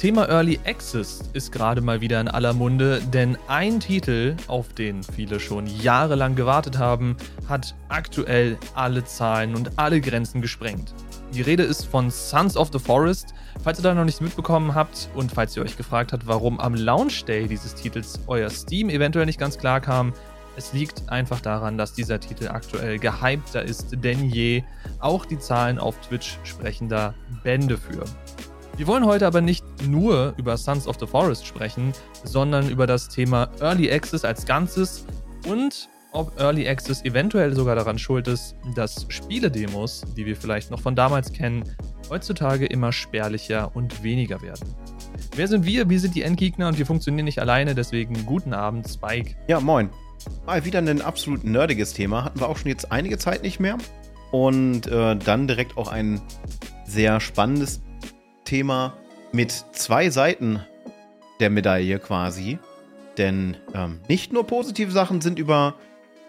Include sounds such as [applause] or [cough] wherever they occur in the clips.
Thema Early Access ist gerade mal wieder in aller Munde, denn ein Titel, auf den viele schon jahrelang gewartet haben, hat aktuell alle Zahlen und alle Grenzen gesprengt. Die Rede ist von Sons of the Forest. Falls ihr da noch nichts mitbekommen habt und falls ihr euch gefragt habt, warum am Launch Day dieses Titels euer Steam eventuell nicht ganz klar kam, es liegt einfach daran, dass dieser Titel aktuell gehypter ist denn je. Auch die Zahlen auf Twitch sprechen da Bände für. Wir wollen heute aber nicht nur über Sons of the Forest sprechen, sondern über das Thema Early Access als Ganzes und ob Early Access eventuell sogar daran schuld ist, dass Spieledemos, die wir vielleicht noch von damals kennen, heutzutage immer spärlicher und weniger werden. Wer sind wir? Wir sind die Endgegner und wir funktionieren nicht alleine, deswegen guten Abend, Spike. Ja, moin. Mal wieder ein absolut nerdiges Thema. Hatten wir auch schon jetzt einige Zeit nicht mehr. Und äh, dann direkt auch ein sehr spannendes Thema mit zwei Seiten der Medaille quasi. Denn ähm, nicht nur positive Sachen sind über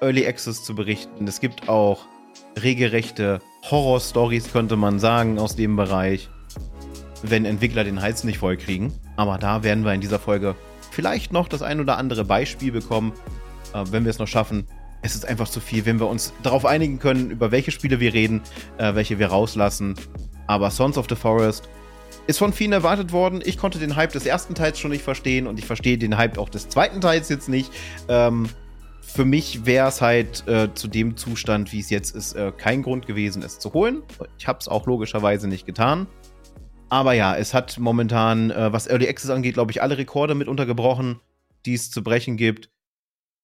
Early Access zu berichten. Es gibt auch regelrechte Horror-Stories, könnte man sagen, aus dem Bereich, wenn Entwickler den Hals nicht voll kriegen. Aber da werden wir in dieser Folge vielleicht noch das ein oder andere Beispiel bekommen, äh, wenn wir es noch schaffen. Es ist einfach zu viel, wenn wir uns darauf einigen können, über welche Spiele wir reden, äh, welche wir rauslassen. Aber Sons of the Forest ist von vielen erwartet worden. Ich konnte den Hype des ersten Teils schon nicht verstehen und ich verstehe den Hype auch des zweiten Teils jetzt nicht. Ähm, für mich wäre es halt äh, zu dem Zustand, wie es jetzt ist, äh, kein Grund gewesen, es zu holen. Ich habe es auch logischerweise nicht getan. Aber ja, es hat momentan, äh, was Early Access angeht, glaube ich, alle Rekorde mit untergebrochen, die es zu brechen gibt.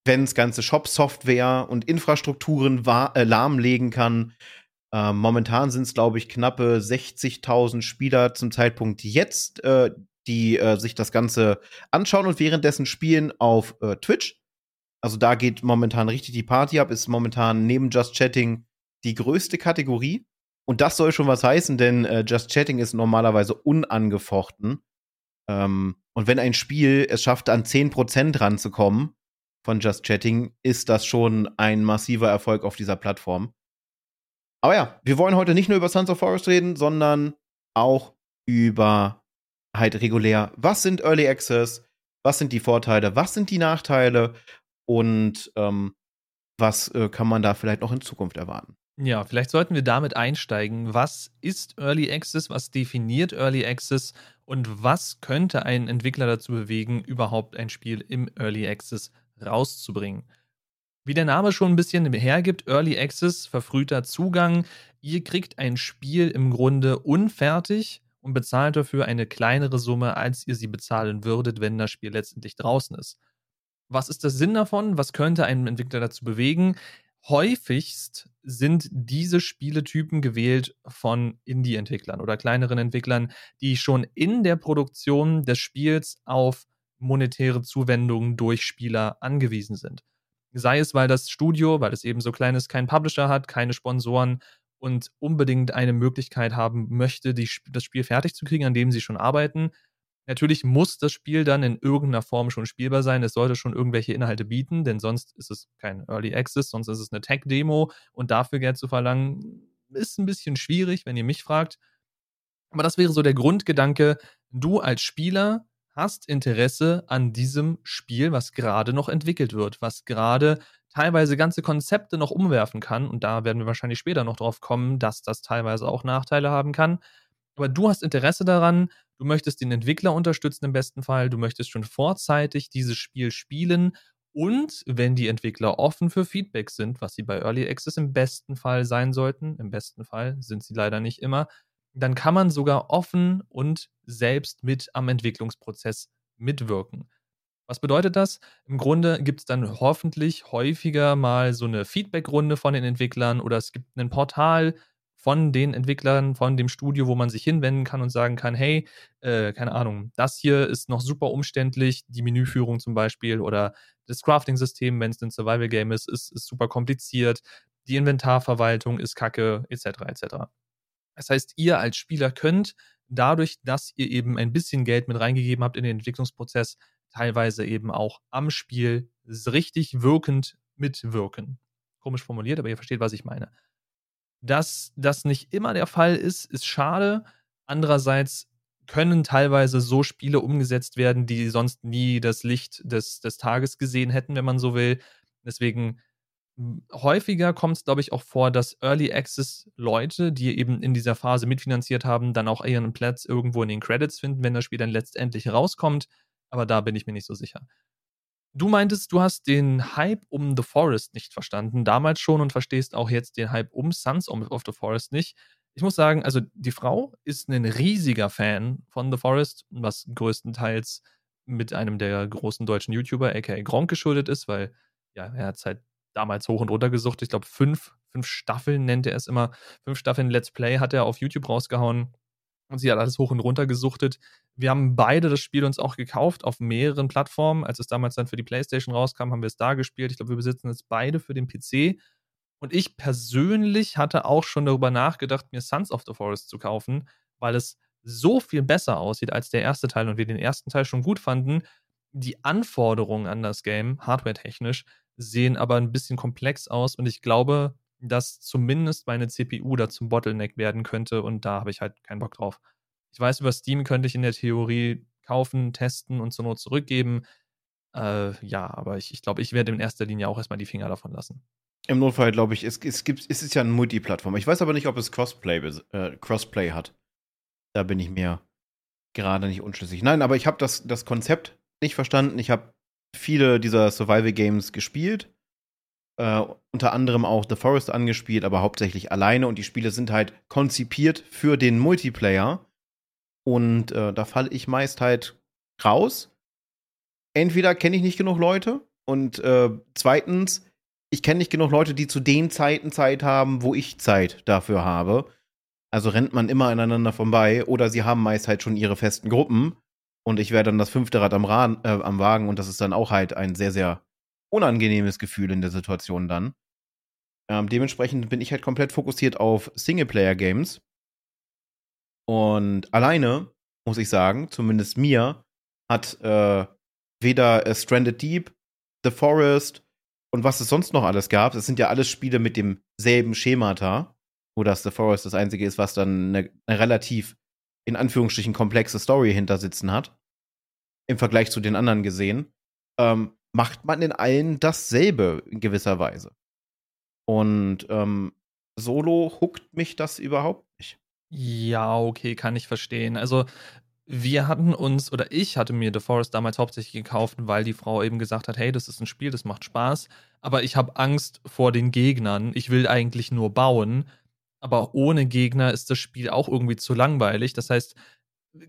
Wenn es ganze Shop-Software und Infrastrukturen äh, lahmlegen kann, ähm, momentan sind es, glaube ich, knappe 60.000 Spieler zum Zeitpunkt jetzt, äh, die äh, sich das Ganze anschauen und währenddessen spielen auf äh, Twitch. Also da geht momentan richtig die Party ab, ist momentan neben Just Chatting die größte Kategorie. Und das soll schon was heißen, denn äh, Just Chatting ist normalerweise unangefochten. Ähm, und wenn ein Spiel es schafft, an 10% ranzukommen von Just Chatting, ist das schon ein massiver Erfolg auf dieser Plattform. Aber ja, wir wollen heute nicht nur über Sons of Forest reden, sondern auch über halt regulär, was sind Early Access, was sind die Vorteile, was sind die Nachteile und ähm, was äh, kann man da vielleicht noch in Zukunft erwarten. Ja, vielleicht sollten wir damit einsteigen. Was ist Early Access? Was definiert Early Access? Und was könnte einen Entwickler dazu bewegen, überhaupt ein Spiel im Early Access rauszubringen? Wie der Name schon ein bisschen hergibt, Early Access, verfrühter Zugang. Ihr kriegt ein Spiel im Grunde unfertig und bezahlt dafür eine kleinere Summe, als ihr sie bezahlen würdet, wenn das Spiel letztendlich draußen ist. Was ist der Sinn davon? Was könnte einen Entwickler dazu bewegen? Häufigst sind diese Spieletypen gewählt von Indie-Entwicklern oder kleineren Entwicklern, die schon in der Produktion des Spiels auf monetäre Zuwendungen durch Spieler angewiesen sind. Sei es, weil das Studio, weil es eben so klein ist, keinen Publisher hat, keine Sponsoren und unbedingt eine Möglichkeit haben möchte, die, das Spiel fertig zu kriegen, an dem sie schon arbeiten. Natürlich muss das Spiel dann in irgendeiner Form schon spielbar sein. Es sollte schon irgendwelche Inhalte bieten, denn sonst ist es kein Early Access, sonst ist es eine Tech-Demo und dafür Geld zu verlangen, ist ein bisschen schwierig, wenn ihr mich fragt. Aber das wäre so der Grundgedanke. Du als Spieler hast Interesse an diesem Spiel, was gerade noch entwickelt wird, was gerade teilweise ganze Konzepte noch umwerfen kann. Und da werden wir wahrscheinlich später noch drauf kommen, dass das teilweise auch Nachteile haben kann. Aber du hast Interesse daran, du möchtest den Entwickler unterstützen im besten Fall, du möchtest schon vorzeitig dieses Spiel spielen. Und wenn die Entwickler offen für Feedback sind, was sie bei Early Access im besten Fall sein sollten, im besten Fall sind sie leider nicht immer, dann kann man sogar offen und selbst mit am Entwicklungsprozess mitwirken. Was bedeutet das? Im Grunde gibt es dann hoffentlich häufiger mal so eine Feedbackrunde von den Entwicklern oder es gibt ein Portal von den Entwicklern, von dem Studio, wo man sich hinwenden kann und sagen kann, hey, äh, keine Ahnung, das hier ist noch super umständlich, die Menüführung zum Beispiel oder das Crafting-System, wenn es ein Survival-Game ist, ist, ist super kompliziert, die Inventarverwaltung ist kacke, etc. etc. Das heißt, ihr als Spieler könnt dadurch, dass ihr eben ein bisschen Geld mit reingegeben habt in den Entwicklungsprozess, teilweise eben auch am Spiel richtig wirkend mitwirken. Komisch formuliert, aber ihr versteht, was ich meine. Dass das nicht immer der Fall ist, ist schade. Andererseits können teilweise so Spiele umgesetzt werden, die sonst nie das Licht des, des Tages gesehen hätten, wenn man so will. Deswegen häufiger kommt es, glaube ich, auch vor, dass Early Access Leute, die eben in dieser Phase mitfinanziert haben, dann auch ihren Platz irgendwo in den Credits finden, wenn das Spiel dann letztendlich rauskommt. Aber da bin ich mir nicht so sicher. Du meintest, du hast den Hype um The Forest nicht verstanden, damals schon und verstehst auch jetzt den Hype um Sons of the Forest nicht. Ich muss sagen, also die Frau ist ein riesiger Fan von The Forest, was größtenteils mit einem der großen deutschen YouTuber, aka Gronk, geschuldet ist, weil ja, er hat seit damals hoch und runter gesucht. Ich glaube, fünf, fünf Staffeln nennt er es immer. Fünf Staffeln Let's Play hat er auf YouTube rausgehauen. Und sie hat alles hoch und runter gesuchtet. Wir haben beide das Spiel uns auch gekauft auf mehreren Plattformen. Als es damals dann für die PlayStation rauskam, haben wir es da gespielt. Ich glaube, wir besitzen es beide für den PC. Und ich persönlich hatte auch schon darüber nachgedacht, mir Sons of the Forest zu kaufen, weil es so viel besser aussieht als der erste Teil und wir den ersten Teil schon gut fanden. Die Anforderungen an das Game, hardware-technisch, sehen aber ein bisschen komplex aus und ich glaube, dass zumindest meine CPU da zum Bottleneck werden könnte und da habe ich halt keinen Bock drauf. Ich weiß, über Steam könnte ich in der Theorie kaufen, testen und zur Not zurückgeben. Äh, ja, aber ich, ich glaube, ich werde in erster Linie auch erstmal die Finger davon lassen. Im Notfall, glaube ich, es, es, gibt, es ist ja ein Multiplattform. Ich weiß aber nicht, ob es Crossplay, äh, Crossplay hat. Da bin ich mir gerade nicht unschlüssig. Nein, aber ich habe das, das Konzept nicht verstanden. Ich habe viele dieser Survival-Games gespielt. Äh, unter anderem auch The Forest angespielt, aber hauptsächlich alleine. Und die Spiele sind halt konzipiert für den Multiplayer. Und äh, da falle ich meist halt raus. Entweder kenne ich nicht genug Leute und äh, zweitens, ich kenne nicht genug Leute, die zu den Zeiten Zeit haben, wo ich Zeit dafür habe. Also rennt man immer aneinander vorbei oder sie haben meist halt schon ihre festen Gruppen und ich wäre dann das fünfte Rad am, Rad, äh, am Wagen und das ist dann auch halt ein sehr, sehr unangenehmes Gefühl in der Situation dann. Ähm, dementsprechend bin ich halt komplett fokussiert auf Singleplayer-Games. Und alleine, muss ich sagen, zumindest mir, hat äh, weder äh, Stranded Deep, The Forest und was es sonst noch alles gab, es sind ja alles Spiele mit demselben Schemata, wo das The Forest das einzige ist, was dann eine, eine relativ in Anführungsstrichen komplexe Story hinter sitzen hat, im Vergleich zu den anderen gesehen, ähm, macht man in allen dasselbe in gewisser Weise. Und ähm, solo huckt mich das überhaupt nicht. Ja, okay, kann ich verstehen. Also, wir hatten uns, oder ich hatte mir The Forest damals hauptsächlich gekauft, weil die Frau eben gesagt hat, hey, das ist ein Spiel, das macht Spaß, aber ich habe Angst vor den Gegnern. Ich will eigentlich nur bauen aber ohne Gegner ist das Spiel auch irgendwie zu langweilig. Das heißt,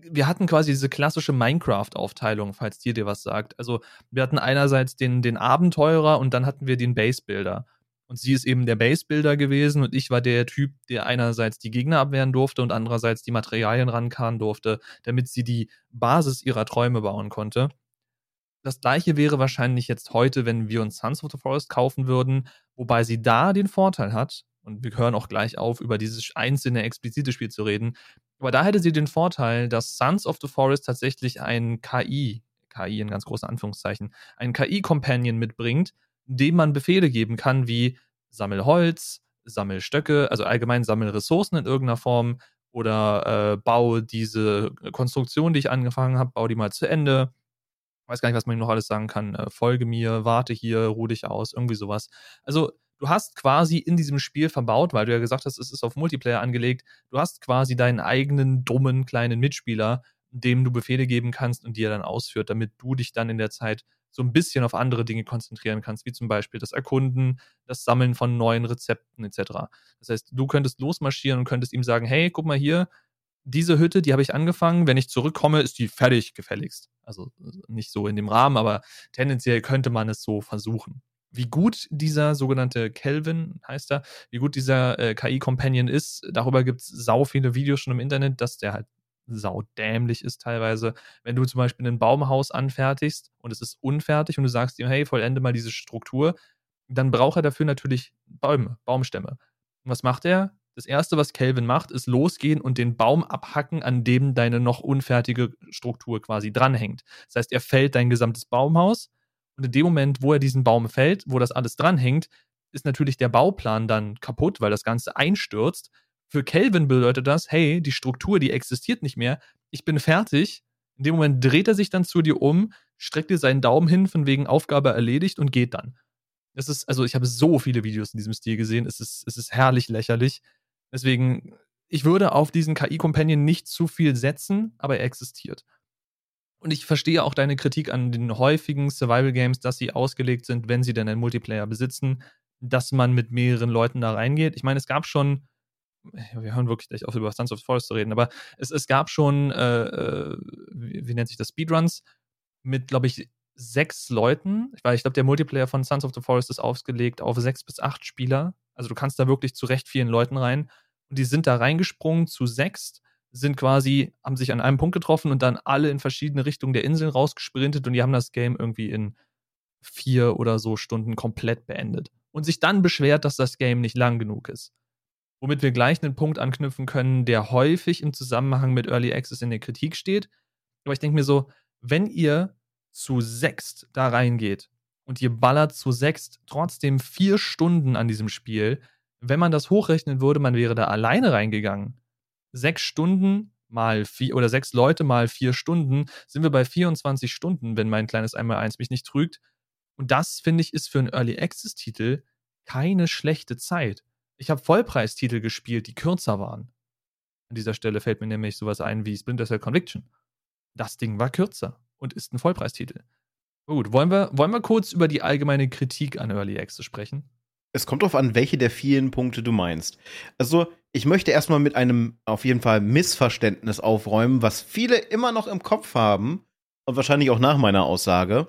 wir hatten quasi diese klassische Minecraft-Aufteilung, falls dir dir was sagt. Also wir hatten einerseits den, den Abenteurer und dann hatten wir den Base-Builder. Und sie ist eben der Base-Builder gewesen und ich war der Typ, der einerseits die Gegner abwehren durfte und andererseits die Materialien rankarren durfte, damit sie die Basis ihrer Träume bauen konnte. Das gleiche wäre wahrscheinlich jetzt heute, wenn wir uns Sons of the Forest kaufen würden, wobei sie da den Vorteil hat, und wir hören auch gleich auf, über dieses einzelne explizite Spiel zu reden. Aber da hätte sie den Vorteil, dass Sons of the Forest tatsächlich ein KI, KI in ganz großen Anführungszeichen, einen KI-Companion mitbringt, dem man Befehle geben kann, wie sammel Holz, sammel Stöcke, also allgemein sammel Ressourcen in irgendeiner Form oder äh, baue diese Konstruktion, die ich angefangen habe, baue die mal zu Ende. Weiß gar nicht, was man noch alles sagen kann. Äh, folge mir, warte hier, ruh dich aus, irgendwie sowas. Also du hast quasi in diesem Spiel verbaut, weil du ja gesagt hast, es ist auf Multiplayer angelegt, du hast quasi deinen eigenen dummen kleinen Mitspieler, dem du Befehle geben kannst und die er dann ausführt, damit du dich dann in der Zeit so ein bisschen auf andere Dinge konzentrieren kannst, wie zum Beispiel das Erkunden, das Sammeln von neuen Rezepten etc. Das heißt, du könntest losmarschieren und könntest ihm sagen, hey, guck mal hier, diese Hütte, die habe ich angefangen, wenn ich zurückkomme, ist die fertig gefälligst. Also nicht so in dem Rahmen, aber tendenziell könnte man es so versuchen wie gut dieser sogenannte Kelvin heißt er, wie gut dieser äh, KI-Companion ist. Darüber gibt es sau viele Videos schon im Internet, dass der halt saudämlich ist teilweise. Wenn du zum Beispiel ein Baumhaus anfertigst und es ist unfertig und du sagst ihm, hey, vollende mal diese Struktur, dann braucht er dafür natürlich Bäume, Baumstämme. Und was macht er? Das erste, was Kelvin macht, ist losgehen und den Baum abhacken, an dem deine noch unfertige Struktur quasi dranhängt. Das heißt, er fällt dein gesamtes Baumhaus, und in dem Moment, wo er diesen Baum fällt, wo das alles dranhängt, ist natürlich der Bauplan dann kaputt, weil das Ganze einstürzt. Für Calvin bedeutet das, hey, die Struktur, die existiert nicht mehr. Ich bin fertig. In dem Moment dreht er sich dann zu dir um, streckt dir seinen Daumen hin, von wegen Aufgabe erledigt und geht dann. Das ist, also ich habe so viele Videos in diesem Stil gesehen. Es ist, es ist herrlich lächerlich. Deswegen, ich würde auf diesen KI-Companion nicht zu viel setzen, aber er existiert. Und ich verstehe auch deine Kritik an den häufigen Survival Games, dass sie ausgelegt sind, wenn sie denn einen Multiplayer besitzen, dass man mit mehreren Leuten da reingeht. Ich meine, es gab schon, wir hören wirklich gleich auf über Sons of the Forest zu reden, aber es, es gab schon, äh, äh, wie, wie, nennt sich das, Speedruns mit, glaube ich, sechs Leuten. Weil ich glaube, der Multiplayer von Sons of the Forest ist ausgelegt auf sechs bis acht Spieler. Also du kannst da wirklich zu recht vielen Leuten rein. Und die sind da reingesprungen zu sechst sind quasi, haben sich an einem Punkt getroffen und dann alle in verschiedene Richtungen der Insel rausgesprintet und die haben das Game irgendwie in vier oder so Stunden komplett beendet. Und sich dann beschwert, dass das Game nicht lang genug ist. Womit wir gleich einen Punkt anknüpfen können, der häufig im Zusammenhang mit Early Access in der Kritik steht. Aber ich denke mir so, wenn ihr zu sechst da reingeht und ihr ballert zu sechst trotzdem vier Stunden an diesem Spiel, wenn man das hochrechnen würde, man wäre da alleine reingegangen sechs Stunden mal vier oder sechs Leute mal vier Stunden, sind wir bei 24 Stunden, wenn mein kleines 1x1 mich nicht trügt. Und das, finde ich, ist für einen Early Access-Titel keine schlechte Zeit. Ich habe Vollpreistitel gespielt, die kürzer waren. An dieser Stelle fällt mir nämlich sowas ein wie Splinter Cell Conviction. Das Ding war kürzer und ist ein Vollpreistitel. Gut, wollen wir, wollen wir kurz über die allgemeine Kritik an Early Access sprechen? Es kommt darauf an, welche der vielen Punkte du meinst. Also, ich möchte erstmal mit einem auf jeden Fall Missverständnis aufräumen, was viele immer noch im Kopf haben und wahrscheinlich auch nach meiner Aussage.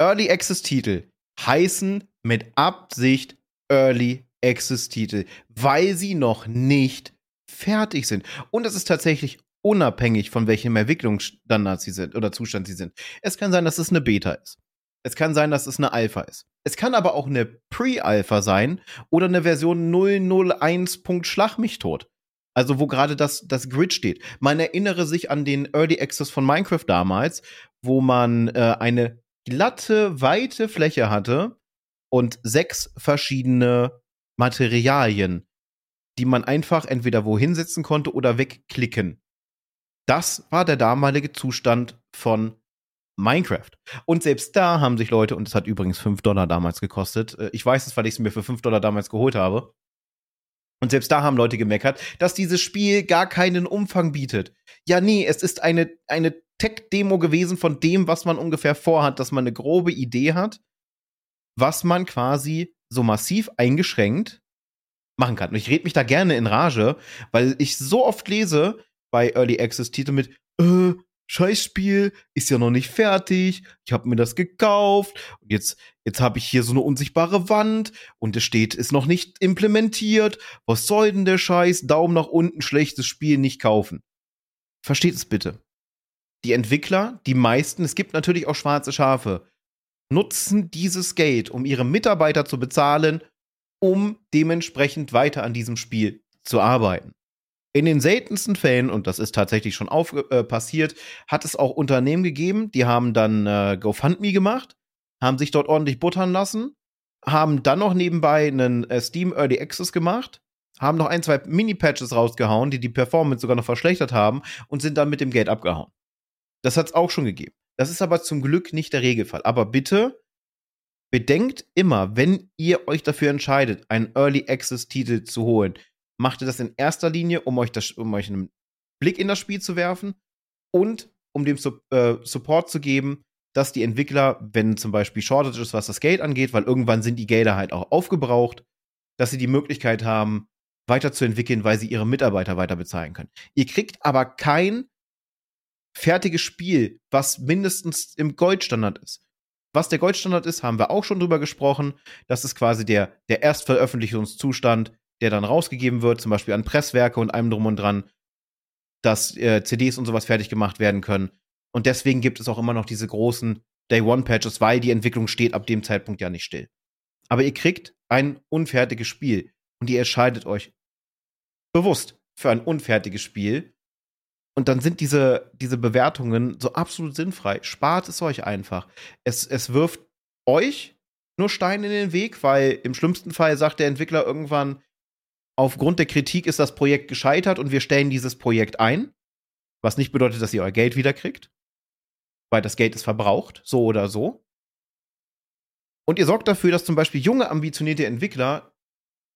Early Access Titel heißen mit Absicht Early Access Titel, weil sie noch nicht fertig sind. Und es ist tatsächlich unabhängig von welchem Entwicklungsstandard sie sind oder Zustand sie sind. Es kann sein, dass es eine Beta ist. Es kann sein, dass es eine Alpha ist. Es kann aber auch eine Pre-Alpha sein oder eine Version 001. Schlag mich tot. Also wo gerade das, das Grid steht. Man erinnere sich an den Early Access von Minecraft damals, wo man äh, eine glatte, weite Fläche hatte und sechs verschiedene Materialien, die man einfach entweder wohin setzen konnte oder wegklicken. Das war der damalige Zustand von Minecraft. Und selbst da haben sich Leute, und es hat übrigens 5 Dollar damals gekostet, äh, ich weiß es, weil ich es mir für 5 Dollar damals geholt habe. Und selbst da haben Leute gemeckert, dass dieses Spiel gar keinen Umfang bietet. Ja, nee, es ist eine, eine Tech-Demo gewesen von dem, was man ungefähr vorhat, dass man eine grobe Idee hat, was man quasi so massiv eingeschränkt machen kann. Und ich rede mich da gerne in Rage, weil ich so oft lese bei Early Access Titel mit, äh, Scheißspiel ist ja noch nicht fertig. Ich habe mir das gekauft. Und jetzt, jetzt habe ich hier so eine unsichtbare Wand und es steht, ist noch nicht implementiert. Was soll denn der Scheiß? Daumen nach unten, schlechtes Spiel nicht kaufen. Versteht es bitte. Die Entwickler, die meisten, es gibt natürlich auch schwarze Schafe, nutzen dieses Geld, um ihre Mitarbeiter zu bezahlen, um dementsprechend weiter an diesem Spiel zu arbeiten. In den seltensten Fällen, und das ist tatsächlich schon auf, äh, passiert, hat es auch Unternehmen gegeben, die haben dann äh, GoFundMe gemacht, haben sich dort ordentlich buttern lassen, haben dann noch nebenbei einen äh, Steam Early Access gemacht, haben noch ein, zwei Mini-Patches rausgehauen, die die Performance sogar noch verschlechtert haben und sind dann mit dem Geld abgehauen. Das hat es auch schon gegeben. Das ist aber zum Glück nicht der Regelfall. Aber bitte bedenkt immer, wenn ihr euch dafür entscheidet, einen Early Access Titel zu holen, macht ihr das in erster Linie, um euch, das, um euch einen Blick in das Spiel zu werfen und um dem Su äh, Support zu geben, dass die Entwickler, wenn zum Beispiel Shortage ist, was das Geld angeht, weil irgendwann sind die Gelder halt auch aufgebraucht, dass sie die Möglichkeit haben, weiterzuentwickeln, weil sie ihre Mitarbeiter weiter bezahlen können. Ihr kriegt aber kein fertiges Spiel, was mindestens im Goldstandard ist. Was der Goldstandard ist, haben wir auch schon drüber gesprochen. Das ist quasi der, der Erstveröffentlichungszustand, der dann rausgegeben wird, zum Beispiel an Presswerke und allem drum und dran, dass äh, CDs und sowas fertig gemacht werden können. Und deswegen gibt es auch immer noch diese großen Day-One-Patches, weil die Entwicklung steht ab dem Zeitpunkt ja nicht still. Aber ihr kriegt ein unfertiges Spiel und ihr entscheidet euch bewusst für ein unfertiges Spiel. Und dann sind diese, diese Bewertungen so absolut sinnfrei. Spart es euch einfach. Es, es wirft euch nur Steine in den Weg, weil im schlimmsten Fall sagt der Entwickler irgendwann, aufgrund der Kritik ist das Projekt gescheitert und wir stellen dieses Projekt ein. Was nicht bedeutet, dass ihr euer Geld wiederkriegt. Weil das Geld ist verbraucht, so oder so. Und ihr sorgt dafür, dass zum Beispiel junge, ambitionierte Entwickler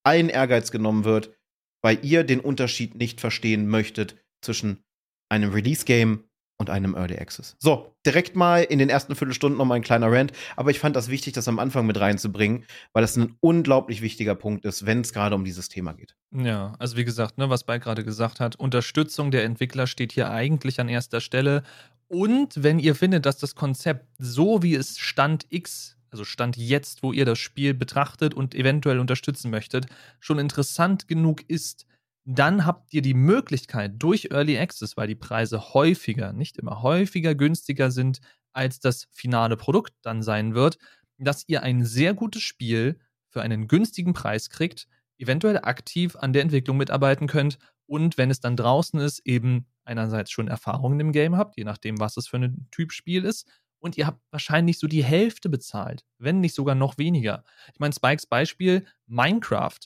allen Ehrgeiz genommen wird, weil ihr den Unterschied nicht verstehen möchtet zwischen einem Release-Game und einem Early Access. So, direkt mal in den ersten Viertelstunden noch mal ein kleiner Rant, aber ich fand das wichtig, das am Anfang mit reinzubringen, weil das ein unglaublich wichtiger Punkt ist, wenn es gerade um dieses Thema geht. Ja, also wie gesagt, ne, was Bike gerade gesagt hat, Unterstützung der Entwickler steht hier eigentlich an erster Stelle. Und wenn ihr findet, dass das Konzept so wie es Stand X also Stand jetzt, wo ihr das Spiel betrachtet und eventuell unterstützen möchtet, schon interessant genug ist, dann habt ihr die Möglichkeit durch Early Access, weil die Preise häufiger, nicht immer häufiger günstiger sind, als das finale Produkt dann sein wird, dass ihr ein sehr gutes Spiel für einen günstigen Preis kriegt, eventuell aktiv an der Entwicklung mitarbeiten könnt und wenn es dann draußen ist, eben einerseits schon Erfahrungen im Game habt, je nachdem, was es für ein Typ Spiel ist, und ihr habt wahrscheinlich so die Hälfte bezahlt, wenn nicht sogar noch weniger. Ich meine, Spikes Beispiel, Minecraft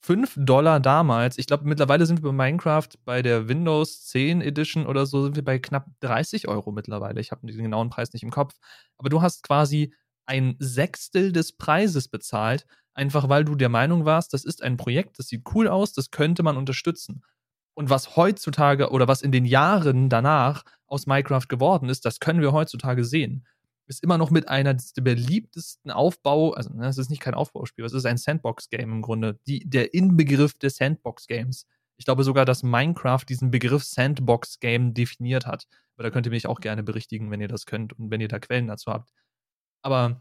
5 Dollar damals. Ich glaube, mittlerweile sind wir bei Minecraft bei der Windows 10 Edition oder so, sind wir bei knapp 30 Euro mittlerweile. Ich habe den genauen Preis nicht im Kopf. Aber du hast quasi ein Sechstel des Preises bezahlt, einfach weil du der Meinung warst, das ist ein Projekt, das sieht cool aus, das könnte man unterstützen. Und was heutzutage oder was in den Jahren danach aus Minecraft geworden ist, das können wir heutzutage sehen ist immer noch mit einer der beliebtesten Aufbau, also ne, es ist nicht kein Aufbauspiel, es ist ein Sandbox-Game im Grunde, die, der Inbegriff des Sandbox-Games. Ich glaube sogar, dass Minecraft diesen Begriff Sandbox-Game definiert hat. Aber da könnt ihr mich auch gerne berichtigen, wenn ihr das könnt und wenn ihr da Quellen dazu habt. Aber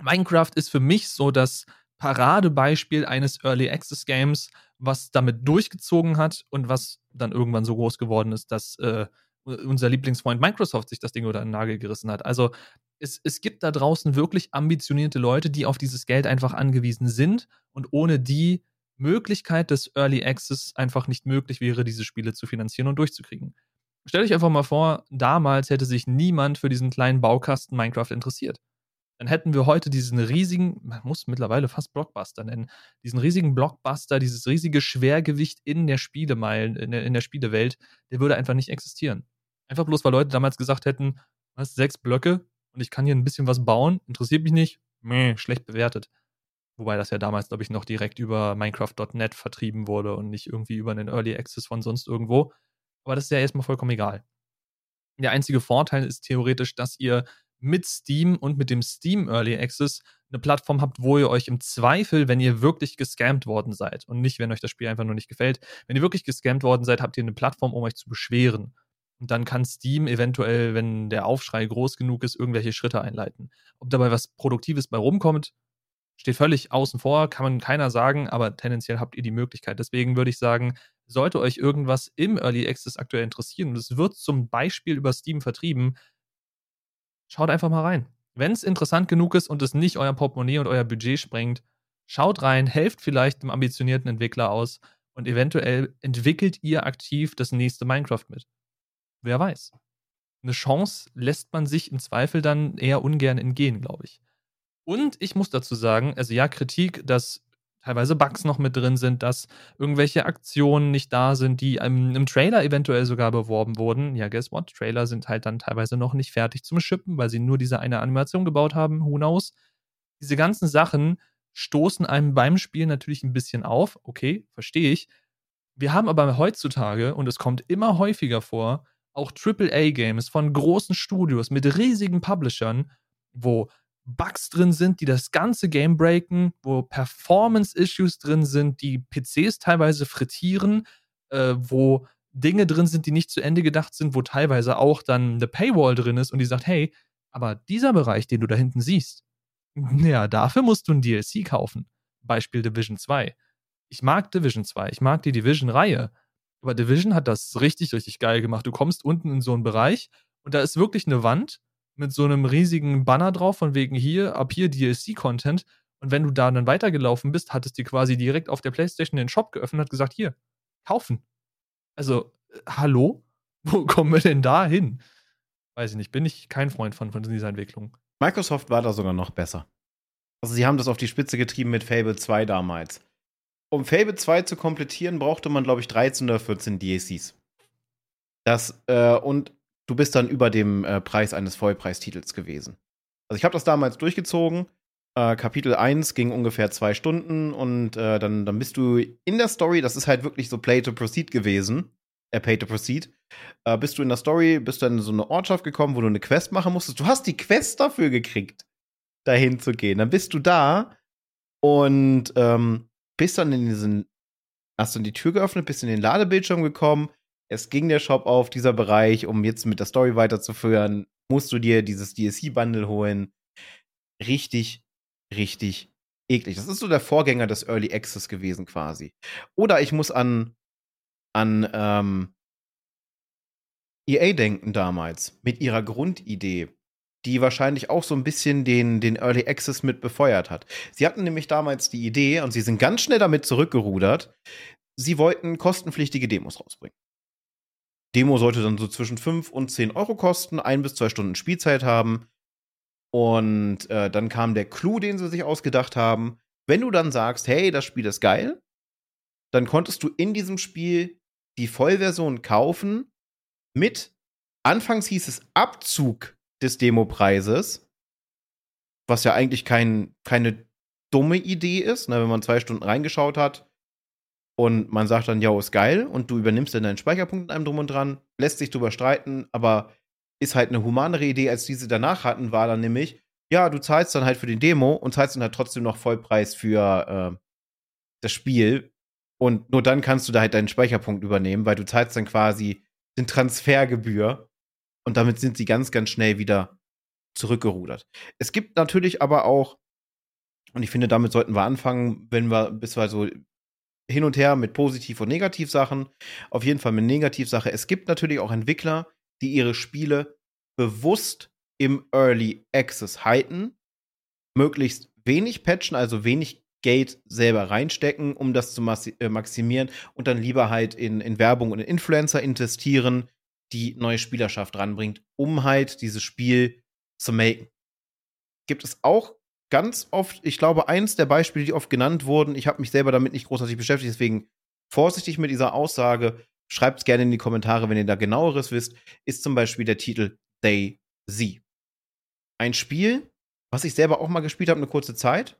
Minecraft ist für mich so das Paradebeispiel eines Early Access Games, was damit durchgezogen hat und was dann irgendwann so groß geworden ist, dass äh, unser Lieblingsfreund Microsoft sich das Ding unter den Nagel gerissen hat. Also es, es gibt da draußen wirklich ambitionierte Leute, die auf dieses Geld einfach angewiesen sind und ohne die Möglichkeit des Early Access einfach nicht möglich wäre, diese Spiele zu finanzieren und durchzukriegen. Stellt euch einfach mal vor, damals hätte sich niemand für diesen kleinen Baukasten Minecraft interessiert. Dann hätten wir heute diesen riesigen, man muss mittlerweile fast Blockbuster nennen, diesen riesigen Blockbuster, dieses riesige Schwergewicht in der Spielemeilen, in der, in der Spielewelt, der würde einfach nicht existieren. Einfach bloß, weil Leute damals gesagt hätten, was, sechs Blöcke und ich kann hier ein bisschen was bauen, interessiert mich nicht, meh, schlecht bewertet. Wobei das ja damals, glaube ich, noch direkt über Minecraft.net vertrieben wurde und nicht irgendwie über einen Early Access von sonst irgendwo. Aber das ist ja erstmal vollkommen egal. Der einzige Vorteil ist theoretisch, dass ihr mit Steam und mit dem Steam Early Access eine Plattform habt, wo ihr euch im Zweifel, wenn ihr wirklich gescammt worden seid und nicht, wenn euch das Spiel einfach nur nicht gefällt, wenn ihr wirklich gescammt worden seid, habt ihr eine Plattform, um euch zu beschweren. Und dann kann Steam eventuell, wenn der Aufschrei groß genug ist, irgendwelche Schritte einleiten. Ob dabei was Produktives bei rumkommt, steht völlig außen vor, kann man keiner sagen, aber tendenziell habt ihr die Möglichkeit. Deswegen würde ich sagen, sollte euch irgendwas im Early Access aktuell interessieren und es wird zum Beispiel über Steam vertrieben, schaut einfach mal rein. Wenn es interessant genug ist und es nicht euer Portemonnaie und euer Budget sprengt, schaut rein, helft vielleicht dem ambitionierten Entwickler aus und eventuell entwickelt ihr aktiv das nächste Minecraft mit. Wer weiß. Eine Chance lässt man sich im Zweifel dann eher ungern entgehen, glaube ich. Und ich muss dazu sagen, also ja, Kritik, dass teilweise Bugs noch mit drin sind, dass irgendwelche Aktionen nicht da sind, die im, im, Trailer eventuell sogar beworben wurden. Ja, guess what? Trailer sind halt dann teilweise noch nicht fertig zum Shippen, weil sie nur diese eine Animation gebaut haben. Who knows? Diese ganzen Sachen stoßen einem beim Spiel natürlich ein bisschen auf. Okay, verstehe ich. Wir haben aber heutzutage, und es kommt immer häufiger vor, auch AAA-Games von großen Studios mit riesigen Publishern, wo Bugs drin sind, die das ganze Game breaken, wo Performance-Issues drin sind, die PCs teilweise frittieren, äh, wo Dinge drin sind, die nicht zu Ende gedacht sind, wo teilweise auch dann eine Paywall drin ist und die sagt, hey, aber dieser Bereich, den du da hinten siehst, [laughs] ja, dafür musst du ein DLC kaufen. Beispiel Division 2. Ich mag Division 2, ich mag die Division-Reihe, aber Division hat das richtig, richtig geil gemacht. Du kommst unten in so einen Bereich und da ist wirklich eine Wand mit so einem riesigen Banner drauf, von wegen hier, ab hier DLC-Content. Und wenn du da dann weitergelaufen bist, hat es dir quasi direkt auf der Playstation den Shop geöffnet und hat gesagt, hier, kaufen. Also, äh, hallo? [laughs] Wo kommen wir denn da hin? Weiß ich nicht, bin ich kein Freund von, von dieser Entwicklung. Microsoft war da sogar noch besser. Also sie haben das auf die Spitze getrieben mit Fable 2 damals. Um Fable 2 zu komplettieren, brauchte man, glaube ich, 13 oder 14 DLCs. Das, äh, und du bist dann über dem äh, Preis eines Vollpreistitels gewesen. Also ich habe das damals durchgezogen. Äh, Kapitel 1 ging ungefähr zwei Stunden und äh, dann, dann bist du in der Story, das ist halt wirklich so Play to Proceed gewesen. Äh, Pay to Proceed. Äh, bist du in der Story, bist du in so eine Ortschaft gekommen, wo du eine Quest machen musstest. Du hast die Quest dafür gekriegt, dahin zu gehen. Dann bist du da und ähm, bist dann in diesen, hast dann die Tür geöffnet, bist in den Ladebildschirm gekommen. Es ging der Shop auf, dieser Bereich, um jetzt mit der Story weiterzuführen, musst du dir dieses DLC-Bundle holen. Richtig, richtig eklig. Das ist so der Vorgänger des Early Access gewesen quasi. Oder ich muss an, an ähm, EA denken damals mit ihrer Grundidee, die wahrscheinlich auch so ein bisschen den, den Early Access mit befeuert hat. Sie hatten nämlich damals die Idee und sie sind ganz schnell damit zurückgerudert. Sie wollten kostenpflichtige Demos rausbringen. Demo sollte dann so zwischen 5 und 10 Euro kosten, ein bis zwei Stunden Spielzeit haben. Und äh, dann kam der Clou, den sie sich ausgedacht haben. Wenn du dann sagst, hey, das Spiel ist geil, dann konntest du in diesem Spiel die Vollversion kaufen mit, anfangs hieß es Abzug des Demopreises, was ja eigentlich kein, keine dumme Idee ist, ne, wenn man zwei Stunden reingeschaut hat und man sagt dann, ja, ist geil und du übernimmst dann deinen Speicherpunkt in einem drum und dran, lässt sich drüber streiten, aber ist halt eine humanere Idee, als die sie danach hatten, war dann nämlich, ja, du zahlst dann halt für den Demo und zahlst dann halt trotzdem noch Vollpreis für äh, das Spiel. Und nur dann kannst du da halt deinen Speicherpunkt übernehmen, weil du zahlst dann quasi den Transfergebühr. Und damit sind sie ganz, ganz schnell wieder zurückgerudert. Es gibt natürlich aber auch, und ich finde, damit sollten wir anfangen, wenn wir, bis wir so hin und her mit Positiv- und Negativsachen. Auf jeden Fall mit Negativsache. Es gibt natürlich auch Entwickler, die ihre Spiele bewusst im Early Access halten, möglichst wenig patchen, also wenig Geld selber reinstecken, um das zu äh, maximieren und dann lieber halt in, in Werbung und in Influencer investieren, die neue Spielerschaft ranbringt, um halt dieses Spiel zu machen. Gibt es auch ganz oft, ich glaube, eins der Beispiele, die oft genannt wurden, ich habe mich selber damit nicht großartig beschäftigt, deswegen vorsichtig mit dieser Aussage, schreibt es gerne in die Kommentare, wenn ihr da genaueres wisst, ist zum Beispiel der Titel Day Z. Ein Spiel, was ich selber auch mal gespielt habe, eine kurze Zeit,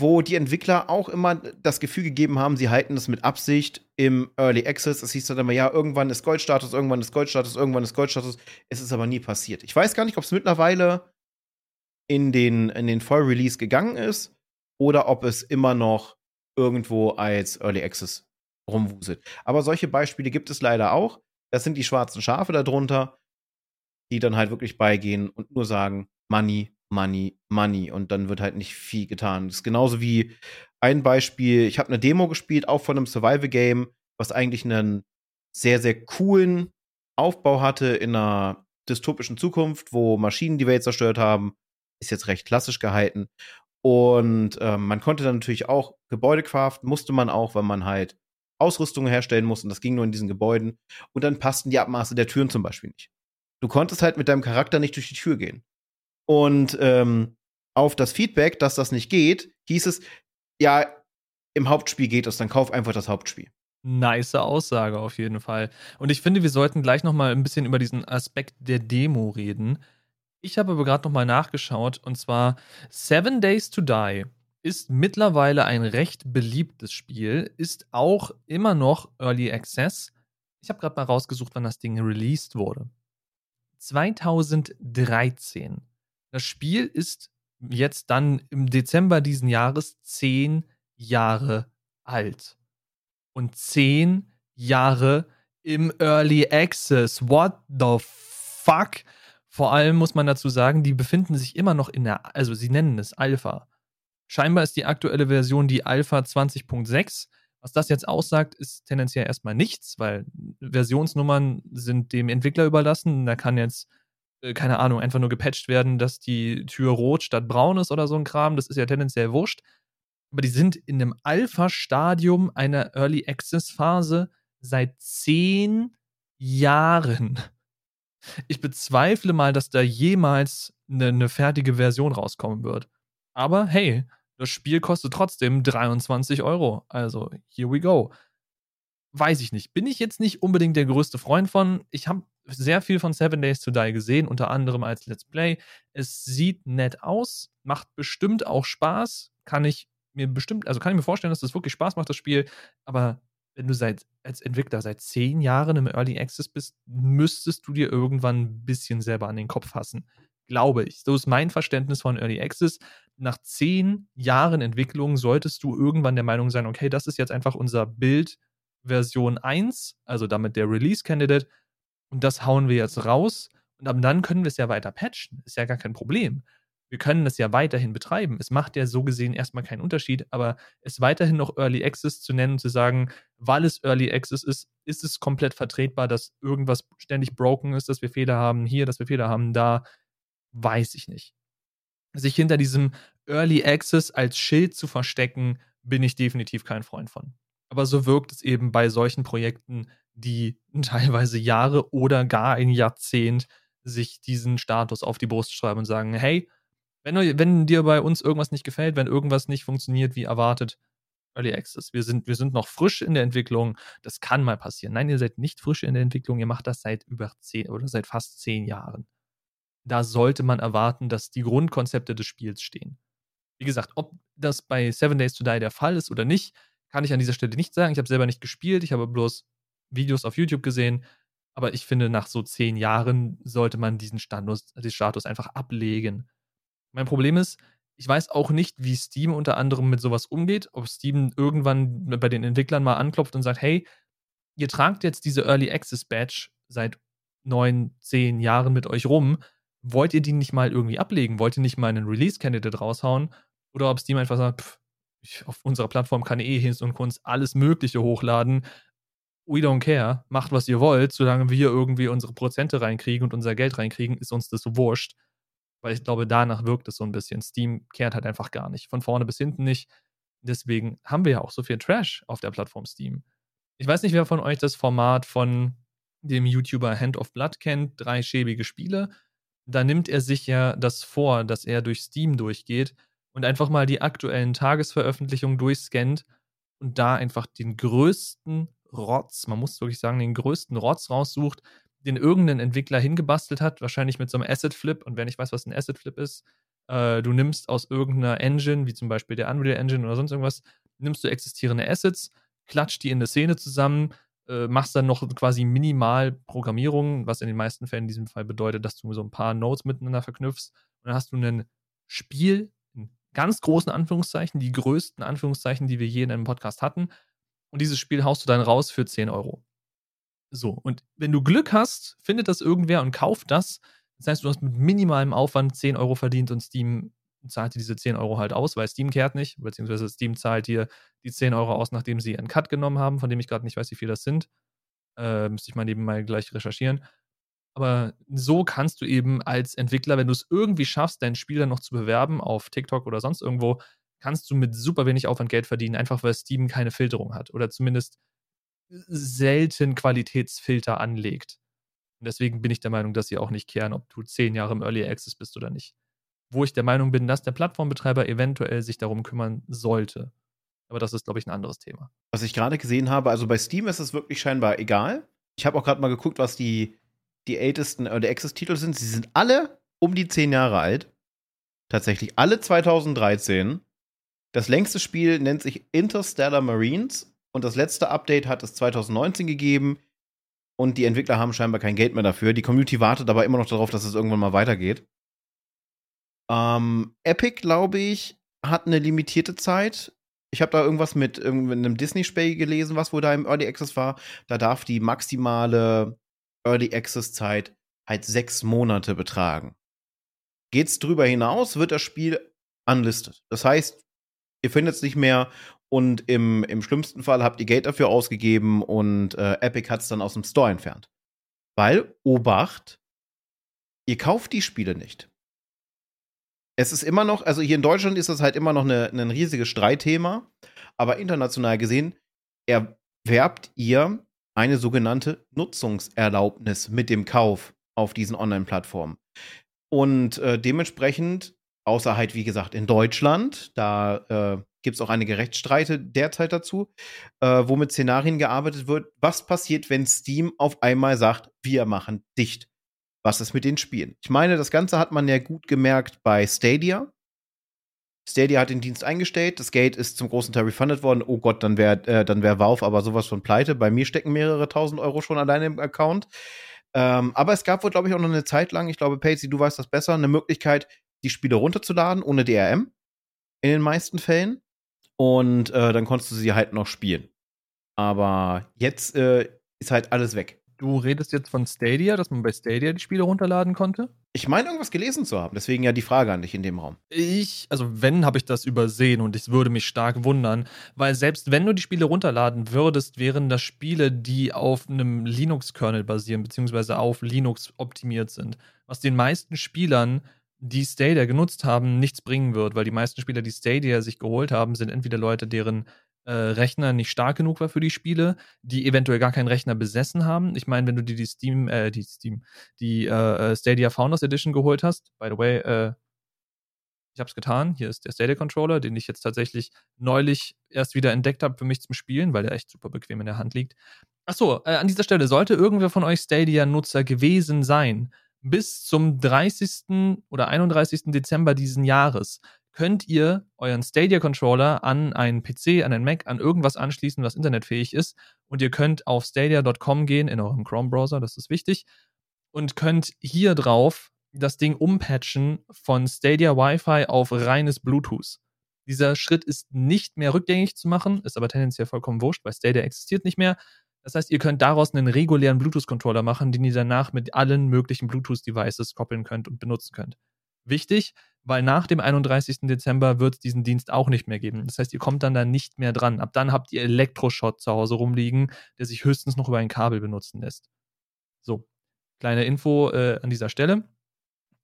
wo die Entwickler auch immer das Gefühl gegeben haben, sie halten das mit Absicht im Early Access. Es hieß dann immer, ja, irgendwann ist Goldstatus, irgendwann ist Goldstatus, irgendwann ist Goldstatus. Es ist aber nie passiert. Ich weiß gar nicht, ob es mittlerweile in den, in den Voll-Release gegangen ist oder ob es immer noch irgendwo als Early Access rumwuselt. Aber solche Beispiele gibt es leider auch. Das sind die schwarzen Schafe darunter, die dann halt wirklich beigehen und nur sagen, Money, Money, Money. Und dann wird halt nicht viel getan. Das ist genauso wie ein Beispiel, ich habe eine Demo gespielt, auch von einem Survival-Game, was eigentlich einen sehr, sehr coolen Aufbau hatte in einer dystopischen Zukunft, wo Maschinen die Welt zerstört haben. Ist jetzt recht klassisch gehalten. Und äh, man konnte dann natürlich auch Gebäude craften, musste man auch, weil man halt Ausrüstung herstellen musste. Und das ging nur in diesen Gebäuden. Und dann passten die Abmaße der Türen zum Beispiel nicht. Du konntest halt mit deinem Charakter nicht durch die Tür gehen. Und ähm, auf das Feedback, dass das nicht geht, hieß es, ja, im Hauptspiel geht es, dann kauf einfach das Hauptspiel. Nice Aussage auf jeden Fall. Und ich finde, wir sollten gleich noch mal ein bisschen über diesen Aspekt der Demo reden. Ich habe aber gerade noch mal nachgeschaut und zwar Seven Days to Die ist mittlerweile ein recht beliebtes Spiel, ist auch immer noch Early Access. Ich habe gerade mal rausgesucht, wann das Ding released wurde. 2013. Das Spiel ist jetzt dann im Dezember diesen Jahres zehn Jahre alt. Und zehn Jahre im Early Access. What the fuck? Vor allem muss man dazu sagen, die befinden sich immer noch in der, also sie nennen es Alpha. Scheinbar ist die aktuelle Version die Alpha 20.6. Was das jetzt aussagt, ist tendenziell erstmal nichts, weil Versionsnummern sind dem Entwickler überlassen. Da kann jetzt, keine Ahnung, einfach nur gepatcht werden, dass die Tür rot statt braun ist oder so ein Kram. Das ist ja tendenziell wurscht. Aber die sind in einem Alpha-Stadium einer Early Access-Phase seit zehn Jahren. Ich bezweifle mal, dass da jemals eine, eine fertige Version rauskommen wird. Aber hey, Das Spiel kostet trotzdem 23 Euro. Also, here we go. Weiß ich nicht. Bin ich jetzt nicht unbedingt der größte Freund von. Ich habe sehr viel von Seven Days to Die gesehen, unter anderem als Let's Play. Es sieht nett aus, macht bestimmt auch Spaß. Kann ich mir bestimmt, also kann ich mir vorstellen, dass das wirklich Spaß macht, das Spiel. Aber wenn du seit, als Entwickler seit zehn Jahren im Early Access bist, müsstest du dir irgendwann ein bisschen selber an den Kopf fassen. Glaube ich. So ist mein Verständnis von Early Access. Nach zehn Jahren Entwicklung solltest du irgendwann der Meinung sein, okay, das ist jetzt einfach unser Bild Version 1, also damit der Release Candidate. Und das hauen wir jetzt raus. Und ab dann können wir es ja weiter patchen. Ist ja gar kein Problem wir können das ja weiterhin betreiben. Es macht ja so gesehen erstmal keinen Unterschied, aber es weiterhin noch Early Access zu nennen zu sagen, weil es Early Access ist, ist es komplett vertretbar, dass irgendwas ständig broken ist, dass wir Fehler haben hier, dass wir Fehler haben da, weiß ich nicht. Sich hinter diesem Early Access als Schild zu verstecken, bin ich definitiv kein Freund von. Aber so wirkt es eben bei solchen Projekten, die [laughs] teilweise Jahre oder gar ein Jahrzehnt sich diesen Status auf die Brust schreiben und sagen, hey, wenn, wenn dir bei uns irgendwas nicht gefällt, wenn irgendwas nicht funktioniert wie erwartet, Early Access. Wir sind, wir sind noch frisch in der Entwicklung. Das kann mal passieren. Nein, ihr seid nicht frisch in der Entwicklung. Ihr macht das seit über zehn oder seit fast zehn Jahren. Da sollte man erwarten, dass die Grundkonzepte des Spiels stehen. Wie gesagt, ob das bei Seven Days to Die der Fall ist oder nicht, kann ich an dieser Stelle nicht sagen. Ich habe selber nicht gespielt. Ich habe bloß Videos auf YouTube gesehen. Aber ich finde, nach so zehn Jahren sollte man diesen Status, den Status einfach ablegen. Mein Problem ist, ich weiß auch nicht, wie Steam unter anderem mit sowas umgeht, ob Steam irgendwann bei den Entwicklern mal anklopft und sagt, hey, ihr tragt jetzt diese Early Access Badge seit neun, zehn Jahren mit euch rum. Wollt ihr die nicht mal irgendwie ablegen? Wollt ihr nicht mal einen Release-Candidate raushauen? Oder ob Steam einfach sagt, pff, ich, auf unserer Plattform kann eh Hinz und Kunst alles Mögliche hochladen. We don't care. Macht, was ihr wollt. Solange wir irgendwie unsere Prozente reinkriegen und unser Geld reinkriegen, ist uns das wurscht. Weil ich glaube, danach wirkt es so ein bisschen. Steam kehrt halt einfach gar nicht. Von vorne bis hinten nicht. Deswegen haben wir ja auch so viel Trash auf der Plattform Steam. Ich weiß nicht, wer von euch das Format von dem YouTuber Hand of Blood kennt, drei schäbige Spiele. Da nimmt er sich ja das vor, dass er durch Steam durchgeht und einfach mal die aktuellen Tagesveröffentlichungen durchscannt und da einfach den größten Rotz, man muss wirklich sagen, den größten Rotz raussucht, den irgendein Entwickler hingebastelt hat, wahrscheinlich mit so einem Asset Flip. Und wer nicht weiß, was ein Asset Flip ist, äh, du nimmst aus irgendeiner Engine, wie zum Beispiel der Unreal Engine oder sonst irgendwas, nimmst du existierende Assets, klatscht die in eine Szene zusammen, äh, machst dann noch quasi minimal Programmierung, was in den meisten Fällen in diesem Fall bedeutet, dass du so ein paar Nodes miteinander verknüpfst. Und dann hast du ein Spiel, ganz großen Anführungszeichen, die größten Anführungszeichen, die wir je in einem Podcast hatten. Und dieses Spiel haust du dann raus für 10 Euro. So, und wenn du Glück hast, findet das irgendwer und kauft das. Das heißt, du hast mit minimalem Aufwand 10 Euro verdient und Steam zahlt dir diese 10 Euro halt aus, weil Steam kehrt nicht, beziehungsweise Steam zahlt dir die 10 Euro aus, nachdem sie einen Cut genommen haben, von dem ich gerade nicht weiß, wie viel das sind. Äh, müsste ich mal nebenbei gleich recherchieren. Aber so kannst du eben als Entwickler, wenn du es irgendwie schaffst, dein Spiel dann noch zu bewerben auf TikTok oder sonst irgendwo, kannst du mit super wenig Aufwand Geld verdienen, einfach weil Steam keine Filterung hat. Oder zumindest selten Qualitätsfilter anlegt. Und deswegen bin ich der Meinung, dass sie auch nicht kehren, ob du zehn Jahre im Early Access bist oder nicht. Wo ich der Meinung bin, dass der Plattformbetreiber eventuell sich darum kümmern sollte. Aber das ist, glaube ich, ein anderes Thema. Was ich gerade gesehen habe, also bei Steam ist es wirklich scheinbar egal. Ich habe auch gerade mal geguckt, was die, die ältesten Early Access-Titel sind. Sie sind alle um die zehn Jahre alt. Tatsächlich alle 2013. Das längste Spiel nennt sich Interstellar Marines und das letzte Update hat es 2019 gegeben. Und die Entwickler haben scheinbar kein Geld mehr dafür. Die Community wartet aber immer noch darauf, dass es irgendwann mal weitergeht. Ähm, Epic, glaube ich, hat eine limitierte Zeit. Ich habe da irgendwas mit, mit einem Disney-Spiel gelesen, was wohl da im Early Access war. Da darf die maximale Early Access-Zeit halt sechs Monate betragen. Geht's drüber hinaus, wird das Spiel unlisted. Das heißt, ihr findet es nicht mehr und im, im schlimmsten Fall habt ihr Geld dafür ausgegeben und äh, Epic hat es dann aus dem Store entfernt. Weil, Obacht, ihr kauft die Spiele nicht. Es ist immer noch, also hier in Deutschland ist das halt immer noch eine, ein riesiges Streitthema, aber international gesehen erwerbt ihr eine sogenannte Nutzungserlaubnis mit dem Kauf auf diesen Online-Plattformen. Und äh, dementsprechend Außer halt, wie gesagt, in Deutschland. Da äh, gibt es auch einige Rechtsstreite derzeit dazu, äh, wo mit Szenarien gearbeitet wird. Was passiert, wenn Steam auf einmal sagt, wir machen dicht? Was ist mit den Spielen? Ich meine, das Ganze hat man ja gut gemerkt bei Stadia. Stadia hat den Dienst eingestellt, das Geld ist zum großen Teil refunded worden. Oh Gott, dann wäre äh, wär Valve aber sowas von pleite. Bei mir stecken mehrere tausend Euro schon alleine im Account. Ähm, aber es gab wohl, glaube ich, auch noch eine Zeit lang, ich glaube, Patsy, du weißt das besser, eine Möglichkeit, die Spiele runterzuladen ohne DRM. In den meisten Fällen. Und äh, dann konntest du sie halt noch spielen. Aber jetzt äh, ist halt alles weg. Du redest jetzt von Stadia, dass man bei Stadia die Spiele runterladen konnte? Ich meine, irgendwas gelesen zu haben. Deswegen ja die Frage an dich in dem Raum. Ich, also wenn, habe ich das übersehen und es würde mich stark wundern, weil selbst wenn du die Spiele runterladen würdest, wären das Spiele, die auf einem Linux-Kernel basieren, beziehungsweise auf Linux optimiert sind. Was den meisten Spielern, die Stadia genutzt haben, nichts bringen wird, weil die meisten Spieler, die Stadia sich geholt haben, sind entweder Leute, deren äh, Rechner nicht stark genug war für die Spiele, die eventuell gar keinen Rechner besessen haben. Ich meine, wenn du dir die Steam, äh, die Steam, die äh, äh, Stadia Founders Edition geholt hast, by the way, äh, ich habe es getan. Hier ist der Stadia Controller, den ich jetzt tatsächlich neulich erst wieder entdeckt habe für mich zum Spielen, weil der echt super bequem in der Hand liegt. Achso, äh, an dieser Stelle sollte irgendwer von euch Stadia-Nutzer gewesen sein, bis zum 30. oder 31. Dezember diesen Jahres könnt ihr euren Stadia-Controller an einen PC, an einen Mac, an irgendwas anschließen, was internetfähig ist. Und ihr könnt auf stadia.com gehen, in eurem Chrome-Browser, das ist wichtig, und könnt hier drauf das Ding umpatchen von Stadia Wi-Fi auf reines Bluetooth. Dieser Schritt ist nicht mehr rückgängig zu machen, ist aber tendenziell vollkommen wurscht, weil Stadia existiert nicht mehr. Das heißt, ihr könnt daraus einen regulären Bluetooth-Controller machen, den ihr danach mit allen möglichen Bluetooth-Devices koppeln könnt und benutzen könnt. Wichtig, weil nach dem 31. Dezember wird es diesen Dienst auch nicht mehr geben. Das heißt, ihr kommt dann da nicht mehr dran. Ab dann habt ihr Elektroschott zu Hause rumliegen, der sich höchstens noch über ein Kabel benutzen lässt. So, kleine Info äh, an dieser Stelle.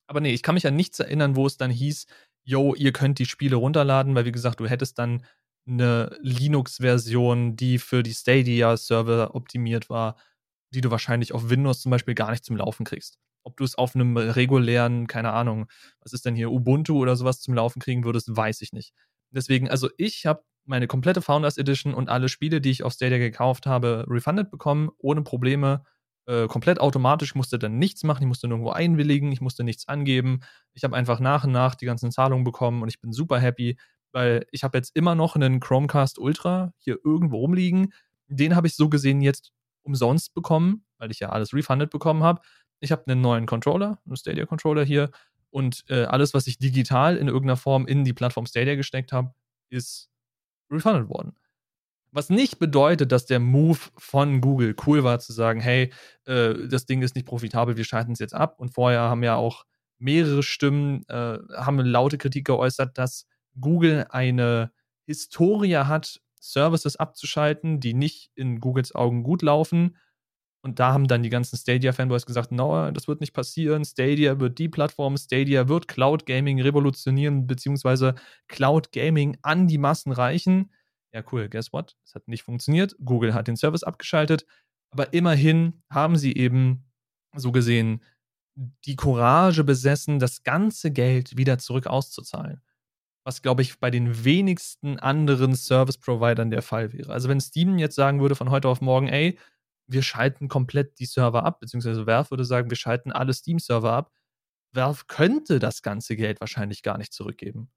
Aber nee, ich kann mich an nichts erinnern, wo es dann hieß, yo, ihr könnt die Spiele runterladen, weil wie gesagt, du hättest dann eine Linux-Version, die für die Stadia-Server optimiert war, die du wahrscheinlich auf Windows zum Beispiel gar nicht zum Laufen kriegst ob du es auf einem regulären, keine Ahnung, was ist denn hier, Ubuntu oder sowas zum Laufen kriegen würdest, weiß ich nicht. Deswegen, also ich habe meine komplette Founders Edition und alle Spiele, die ich auf Stadia gekauft habe, refunded bekommen, ohne Probleme, äh, komplett automatisch. Musste dann nichts machen, ich musste nirgendwo einwilligen, ich musste nichts angeben. Ich habe einfach nach und nach die ganzen Zahlungen bekommen und ich bin super happy, weil ich habe jetzt immer noch einen Chromecast Ultra hier irgendwo rumliegen. Den habe ich so gesehen jetzt umsonst bekommen, weil ich ja alles refunded bekommen habe ich habe einen neuen Controller, einen Stadia-Controller hier und äh, alles, was ich digital in irgendeiner Form in die Plattform Stadia gesteckt habe, ist refunded worden. Was nicht bedeutet, dass der Move von Google cool war, zu sagen, hey, äh, das Ding ist nicht profitabel, wir schalten es jetzt ab. Und vorher haben ja auch mehrere Stimmen, äh, haben laute Kritik geäußert, dass Google eine Historie hat, Services abzuschalten, die nicht in Googles Augen gut laufen und da haben dann die ganzen Stadia-Fanboys gesagt, no, das wird nicht passieren. Stadia wird die Plattform, Stadia wird Cloud Gaming revolutionieren, beziehungsweise Cloud Gaming an die Massen reichen. Ja, cool, guess what? Es hat nicht funktioniert. Google hat den Service abgeschaltet. Aber immerhin haben sie eben so gesehen die Courage besessen, das ganze Geld wieder zurück auszuzahlen. Was, glaube ich, bei den wenigsten anderen Service-Providern der Fall wäre. Also, wenn Steam jetzt sagen würde von heute auf morgen, ey, wir schalten komplett die Server ab, beziehungsweise Valve würde sagen, wir schalten alle Steam-Server ab. Valve könnte das ganze Geld wahrscheinlich gar nicht zurückgeben.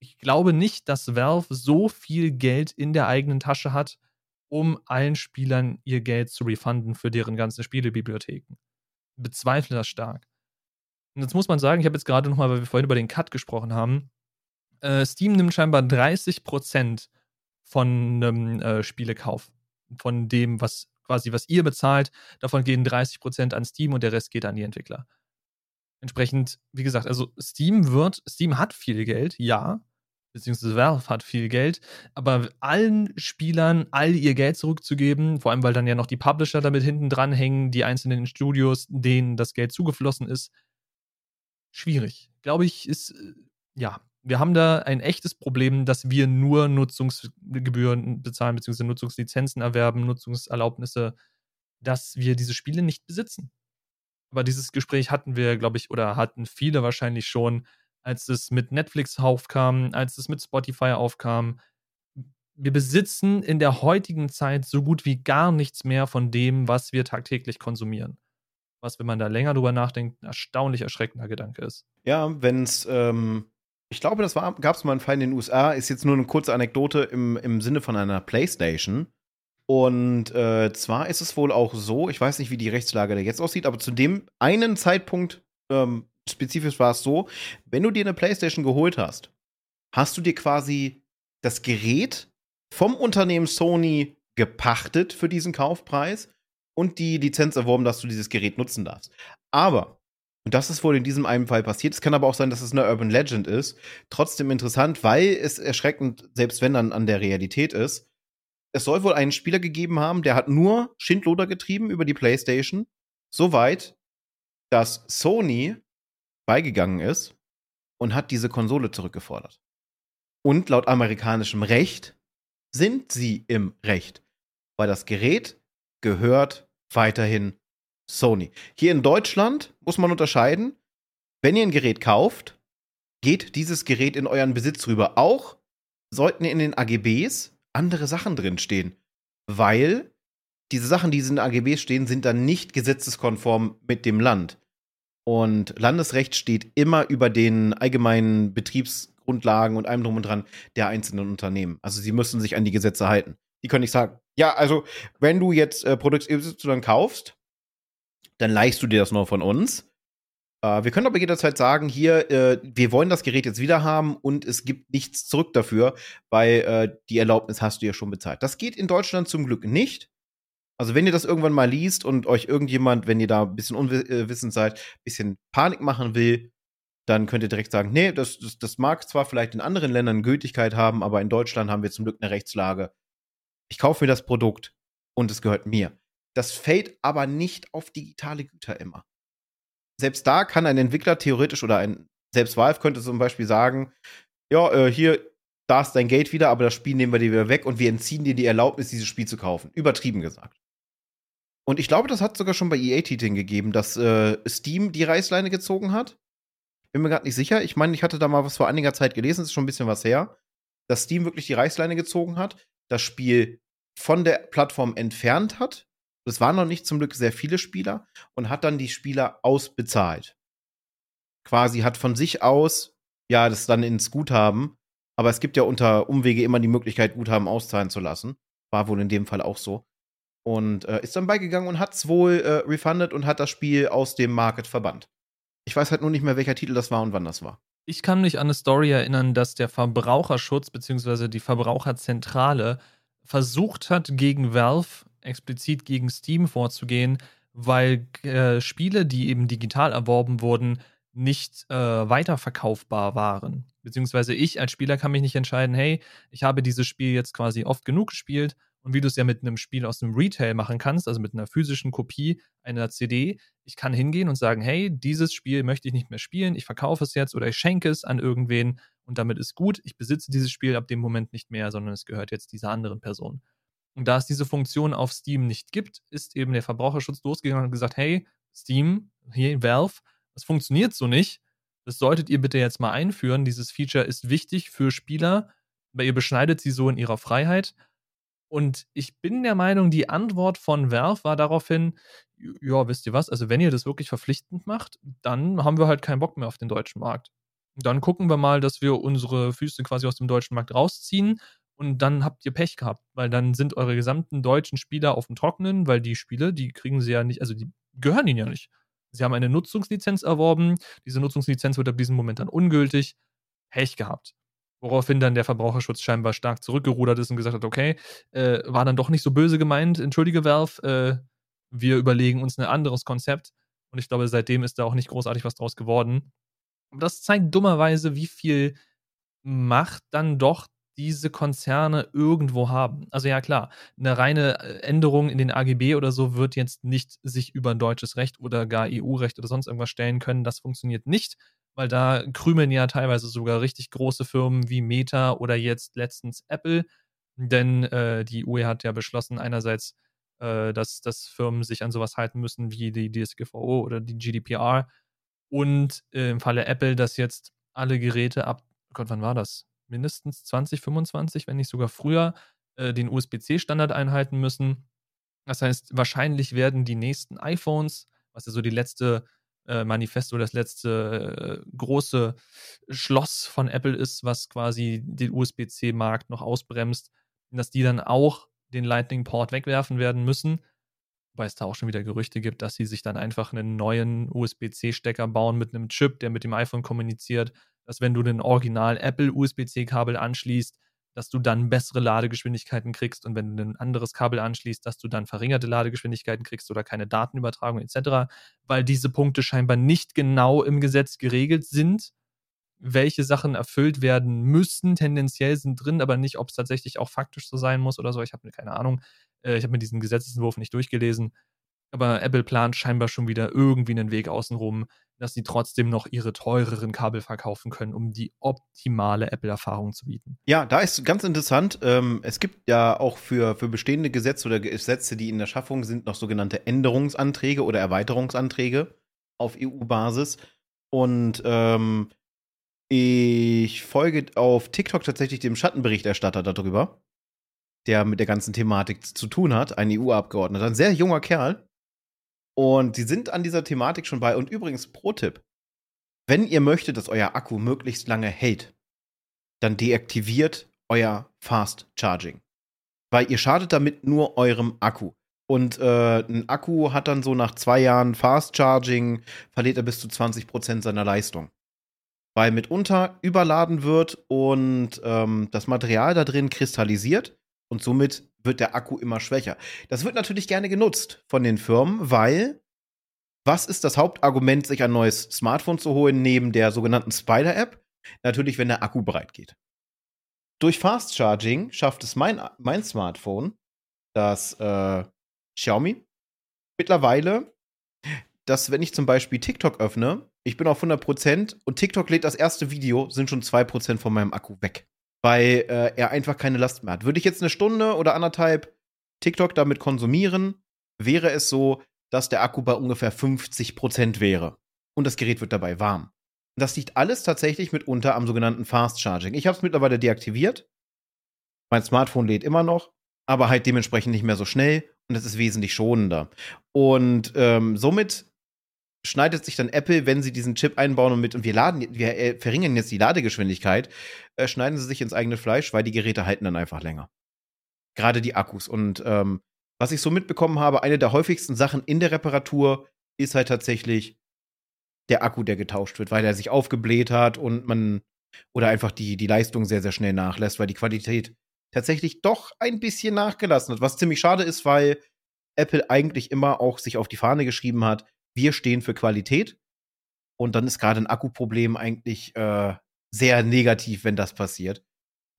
Ich glaube nicht, dass Valve so viel Geld in der eigenen Tasche hat, um allen Spielern ihr Geld zu refunden für deren ganzen Spielebibliotheken. Ich bezweifle das stark. Und jetzt muss man sagen, ich habe jetzt gerade nochmal, weil wir vorhin über den Cut gesprochen haben, äh, Steam nimmt scheinbar 30% von einem äh, Spielekauf. Von dem, was quasi, was ihr bezahlt, davon gehen 30% an Steam und der Rest geht an die Entwickler. Entsprechend, wie gesagt, also Steam wird, Steam hat viel Geld, ja, beziehungsweise Valve hat viel Geld, aber allen Spielern all ihr Geld zurückzugeben, vor allem weil dann ja noch die Publisher damit hinten dran hängen, die einzelnen Studios, denen das Geld zugeflossen ist, schwierig. Glaube ich, ist, äh, ja, wir haben da ein echtes Problem, dass wir nur Nutzungsgebühren bezahlen, beziehungsweise Nutzungslizenzen erwerben, Nutzungserlaubnisse, dass wir diese Spiele nicht besitzen. Aber dieses Gespräch hatten wir, glaube ich, oder hatten viele wahrscheinlich schon, als es mit Netflix aufkam, als es mit Spotify aufkam. Wir besitzen in der heutigen Zeit so gut wie gar nichts mehr von dem, was wir tagtäglich konsumieren. Was, wenn man da länger drüber nachdenkt, ein erstaunlich erschreckender Gedanke ist. Ja, wenn es, ähm, ich glaube, das gab es mal einen Fall in den USA, ist jetzt nur eine kurze Anekdote im, im Sinne von einer Playstation. Und äh, zwar ist es wohl auch so, ich weiß nicht, wie die Rechtslage da jetzt aussieht, aber zu dem einen Zeitpunkt ähm, spezifisch war es so, wenn du dir eine PlayStation geholt hast, hast du dir quasi das Gerät vom Unternehmen Sony gepachtet für diesen Kaufpreis und die Lizenz erworben, dass du dieses Gerät nutzen darfst. Aber, und das ist wohl in diesem einen Fall passiert, es kann aber auch sein, dass es eine Urban Legend ist, trotzdem interessant, weil es erschreckend, selbst wenn dann an der Realität ist, es soll wohl einen Spieler gegeben haben, der hat nur Schindluder getrieben über die PlayStation, soweit, dass Sony beigegangen ist und hat diese Konsole zurückgefordert. Und laut amerikanischem Recht sind sie im Recht, weil das Gerät gehört weiterhin Sony. Hier in Deutschland muss man unterscheiden, wenn ihr ein Gerät kauft, geht dieses Gerät in euren Besitz rüber. Auch sollten in den AGBs andere Sachen drinstehen. Weil diese Sachen, die in den AGB stehen, sind dann nicht gesetzeskonform mit dem Land. Und Landesrecht steht immer über den allgemeinen Betriebsgrundlagen und allem drum und dran der einzelnen Unternehmen. Also sie müssen sich an die Gesetze halten. Die können nicht sagen, ja, also wenn du jetzt äh, Produkt Y kaufst, dann leihst du dir das nur von uns. Äh, wir können aber jederzeit sagen, hier, äh, wir wollen das Gerät jetzt wieder haben und es gibt nichts zurück dafür, weil äh, die Erlaubnis hast du ja schon bezahlt. Das geht in Deutschland zum Glück nicht. Also wenn ihr das irgendwann mal liest und euch irgendjemand, wenn ihr da ein bisschen unwissend seid, ein bisschen Panik machen will, dann könnt ihr direkt sagen, nee, das, das, das mag zwar vielleicht in anderen Ländern Gültigkeit haben, aber in Deutschland haben wir zum Glück eine Rechtslage. Ich kaufe mir das Produkt und es gehört mir. Das fällt aber nicht auf digitale Güter immer selbst da kann ein Entwickler theoretisch oder ein, selbst Valve könnte zum Beispiel sagen, ja, äh, hier, da ist dein Geld wieder, aber das Spiel nehmen wir dir wieder weg und wir entziehen dir die Erlaubnis, dieses Spiel zu kaufen. Übertrieben gesagt. Und ich glaube, das hat sogar schon bei EA-Titeln gegeben, dass äh, Steam die Reißleine gezogen hat. Bin mir gerade nicht sicher. Ich meine, ich hatte da mal was vor einiger Zeit gelesen, ist schon ein bisschen was her, dass Steam wirklich die Reißleine gezogen hat, das Spiel von der Plattform entfernt hat, es waren noch nicht zum Glück sehr viele Spieler und hat dann die Spieler ausbezahlt. Quasi hat von sich aus, ja, das dann ins Guthaben, aber es gibt ja unter Umwege immer die Möglichkeit, Guthaben auszahlen zu lassen. War wohl in dem Fall auch so. Und äh, ist dann beigegangen und hat es wohl äh, refunded und hat das Spiel aus dem Market verbannt. Ich weiß halt nur nicht mehr, welcher Titel das war und wann das war. Ich kann mich an eine Story erinnern, dass der Verbraucherschutz bzw. die Verbraucherzentrale versucht hat, gegen Valve explizit gegen Steam vorzugehen, weil äh, Spiele, die eben digital erworben wurden, nicht äh, weiterverkaufbar waren. Beziehungsweise ich als Spieler kann mich nicht entscheiden, hey, ich habe dieses Spiel jetzt quasi oft genug gespielt und wie du es ja mit einem Spiel aus dem Retail machen kannst, also mit einer physischen Kopie einer CD, ich kann hingehen und sagen, hey, dieses Spiel möchte ich nicht mehr spielen, ich verkaufe es jetzt oder ich schenke es an irgendwen und damit ist gut, ich besitze dieses Spiel ab dem Moment nicht mehr, sondern es gehört jetzt dieser anderen Person. Und da es diese Funktion auf Steam nicht gibt, ist eben der Verbraucherschutz losgegangen und gesagt, hey, Steam, hier Valve, das funktioniert so nicht. Das solltet ihr bitte jetzt mal einführen. Dieses Feature ist wichtig für Spieler, weil ihr beschneidet sie so in ihrer Freiheit. Und ich bin der Meinung, die Antwort von Valve war daraufhin, ja, wisst ihr was, also wenn ihr das wirklich verpflichtend macht, dann haben wir halt keinen Bock mehr auf den deutschen Markt. Dann gucken wir mal, dass wir unsere Füße quasi aus dem deutschen Markt rausziehen und dann habt ihr Pech gehabt, weil dann sind eure gesamten deutschen Spieler auf dem Trockenen, weil die Spiele, die kriegen sie ja nicht, also die gehören ihnen ja nicht. Sie haben eine Nutzungslizenz erworben, diese Nutzungslizenz wird ab diesem Moment dann ungültig. Pech gehabt. Woraufhin dann der Verbraucherschutz scheinbar stark zurückgerudert ist und gesagt hat, okay, äh, war dann doch nicht so böse gemeint, entschuldige Valve, äh, wir überlegen uns ein anderes Konzept. Und ich glaube, seitdem ist da auch nicht großartig was draus geworden. Aber das zeigt dummerweise, wie viel Macht dann doch diese Konzerne irgendwo haben. Also ja klar, eine reine äh, Änderung in den AGB oder so wird jetzt nicht sich über deutsches Recht oder gar EU-Recht oder sonst irgendwas stellen können. Das funktioniert nicht, weil da krümeln ja teilweise sogar richtig große Firmen wie Meta oder jetzt letztens Apple. Denn äh, die UE hat ja beschlossen, einerseits, äh, dass, dass Firmen sich an sowas halten müssen wie die DSGVO oder die GDPR. Und äh, im Falle Apple, dass jetzt alle Geräte ab, Gott, wann war das? Mindestens 2025, wenn nicht sogar früher, äh, den USB-C-Standard einhalten müssen. Das heißt, wahrscheinlich werden die nächsten iPhones, was ja so die letzte äh, Manifesto, das letzte äh, große Schloss von Apple ist, was quasi den USB-C-Markt noch ausbremst, dass die dann auch den Lightning-Port wegwerfen werden müssen. Wobei es da auch schon wieder Gerüchte gibt, dass sie sich dann einfach einen neuen USB-C-Stecker bauen mit einem Chip, der mit dem iPhone kommuniziert, dass wenn du den Original Apple USB-C-Kabel anschließt, dass du dann bessere Ladegeschwindigkeiten kriegst und wenn du ein anderes Kabel anschließt, dass du dann verringerte Ladegeschwindigkeiten kriegst oder keine Datenübertragung etc., weil diese Punkte scheinbar nicht genau im Gesetz geregelt sind. Welche Sachen erfüllt werden müssen, tendenziell sind drin, aber nicht, ob es tatsächlich auch faktisch so sein muss oder so. Ich habe keine Ahnung. Äh, ich habe mir diesen Gesetzentwurf nicht durchgelesen. Aber Apple plant scheinbar schon wieder irgendwie einen Weg außenrum, dass sie trotzdem noch ihre teureren Kabel verkaufen können, um die optimale Apple-Erfahrung zu bieten. Ja, da ist ganz interessant. Ähm, es gibt ja auch für, für bestehende Gesetze oder Gesetze, die in der Schaffung sind, noch sogenannte Änderungsanträge oder Erweiterungsanträge auf EU-Basis. Und ähm, ich folge auf TikTok tatsächlich dem Schattenberichterstatter darüber, der mit der ganzen Thematik zu tun hat, ein EU-Abgeordneter, ein sehr junger Kerl und die sind an dieser Thematik schon bei. Und übrigens, Pro-Tipp: Wenn ihr möchtet, dass euer Akku möglichst lange hält, dann deaktiviert euer Fast Charging. Weil ihr schadet damit nur eurem Akku. Und äh, ein Akku hat dann so nach zwei Jahren Fast Charging, verliert er bis zu 20% seiner Leistung. Weil mitunter überladen wird und ähm, das Material da drin kristallisiert und somit wird der Akku immer schwächer. Das wird natürlich gerne genutzt von den Firmen, weil was ist das Hauptargument, sich ein neues Smartphone zu holen, neben der sogenannten Spider-App? Natürlich, wenn der Akku bereit geht. Durch Fast Charging schafft es mein, mein Smartphone, das äh, Xiaomi, mittlerweile, dass wenn ich zum Beispiel TikTok öffne, ich bin auf 100% und TikTok lädt das erste Video, sind schon 2% von meinem Akku weg weil äh, er einfach keine Last mehr hat. Würde ich jetzt eine Stunde oder anderthalb TikTok damit konsumieren, wäre es so, dass der Akku bei ungefähr 50% wäre. Und das Gerät wird dabei warm. Das liegt alles tatsächlich mitunter am sogenannten Fast Charging. Ich habe es mittlerweile deaktiviert. Mein Smartphone lädt immer noch, aber halt dementsprechend nicht mehr so schnell und es ist wesentlich schonender. Und ähm, somit schneidet sich dann Apple, wenn sie diesen Chip einbauen und mit und wir laden, wir äh, verringern jetzt die Ladegeschwindigkeit, äh, schneiden sie sich ins eigene Fleisch, weil die Geräte halten dann einfach länger. Gerade die Akkus. Und ähm, was ich so mitbekommen habe, eine der häufigsten Sachen in der Reparatur ist halt tatsächlich der Akku, der getauscht wird, weil er sich aufgebläht hat und man oder einfach die, die Leistung sehr, sehr schnell nachlässt, weil die Qualität tatsächlich doch ein bisschen nachgelassen hat. Was ziemlich schade ist, weil Apple eigentlich immer auch sich auf die Fahne geschrieben hat, wir stehen für Qualität. Und dann ist gerade ein Akkuproblem eigentlich äh, sehr negativ, wenn das passiert.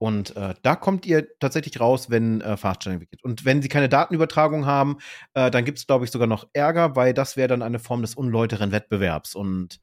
Und äh, da kommt ihr tatsächlich raus, wenn äh, Fast Charging. Und wenn sie keine Datenübertragung haben, äh, dann gibt es, glaube ich, sogar noch Ärger, weil das wäre dann eine Form des unläuteren Wettbewerbs. Und